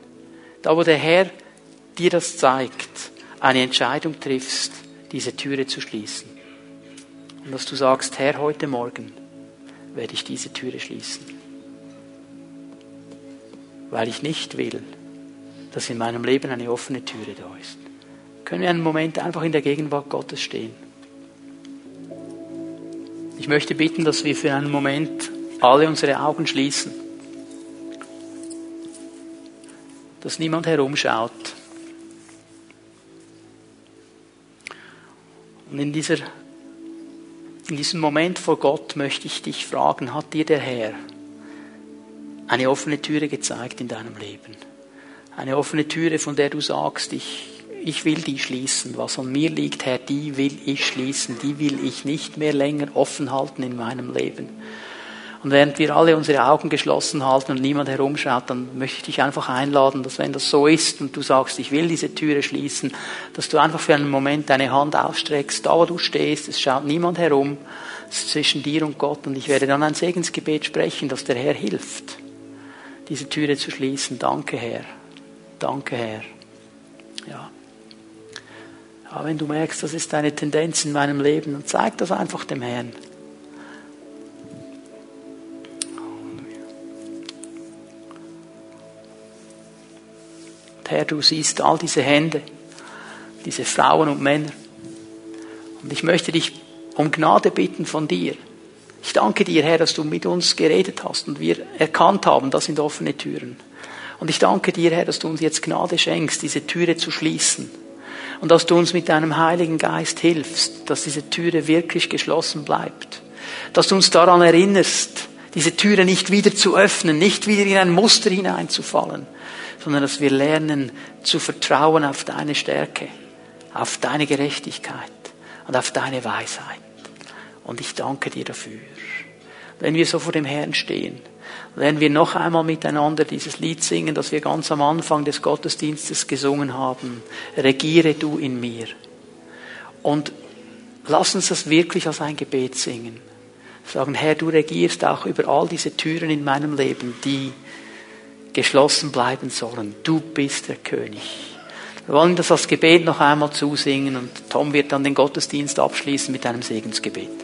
da wo der Herr dir das zeigt, eine Entscheidung triffst, diese Türe zu schließen. Und dass du sagst, Herr, heute Morgen werde ich diese Türe schließen. Weil ich nicht will, dass in meinem Leben eine offene Türe da ist. können wir einen Moment einfach in der Gegenwart Gottes stehen. Ich möchte bitten, dass wir für einen Moment alle unsere Augen schließen. Dass niemand herumschaut. Und in, dieser, in diesem Moment vor Gott möchte ich dich fragen, hat dir der Herr eine offene Türe gezeigt in deinem Leben? Eine offene Türe, von der du sagst, ich, ich will die schließen. Was an mir liegt, Herr, die will ich schließen. Die will ich nicht mehr länger offen halten in meinem Leben. Und während wir alle unsere Augen geschlossen halten und niemand herumschaut, dann möchte ich dich einfach einladen, dass wenn das so ist und du sagst, ich will diese Türe schließen, dass du einfach für einen Moment deine Hand ausstreckst, da wo du stehst, es schaut niemand herum, es ist zwischen dir und Gott und ich werde dann ein Segensgebet sprechen, dass der Herr hilft, diese Türe zu schließen. Danke, Herr. Danke, Herr. Ja. ja. Wenn du merkst, das ist eine Tendenz in meinem Leben, dann zeig das einfach dem Herrn. Herr, du siehst all diese Hände, diese Frauen und Männer. Und ich möchte dich um Gnade bitten von dir. Ich danke dir, Herr, dass du mit uns geredet hast und wir erkannt haben, das sind offene Türen. Und ich danke dir, Herr, dass du uns jetzt Gnade schenkst, diese Türe zu schließen. Und dass du uns mit deinem Heiligen Geist hilfst, dass diese Türe wirklich geschlossen bleibt. Dass du uns daran erinnerst, diese Türe nicht wieder zu öffnen, nicht wieder in ein Muster hineinzufallen, sondern dass wir lernen zu vertrauen auf deine Stärke, auf deine Gerechtigkeit und auf deine Weisheit. Und ich danke dir dafür. Wenn wir so vor dem Herrn stehen, werden wir noch einmal miteinander dieses Lied singen, das wir ganz am Anfang des Gottesdienstes gesungen haben. Regiere du in mir. Und lass uns das wirklich als ein Gebet singen. Sagen, Herr, du regierst auch über all diese Türen in meinem Leben, die geschlossen bleiben sollen. Du bist der König. Wir wollen das als Gebet noch einmal zusingen und Tom wird dann den Gottesdienst abschließen mit einem Segensgebet.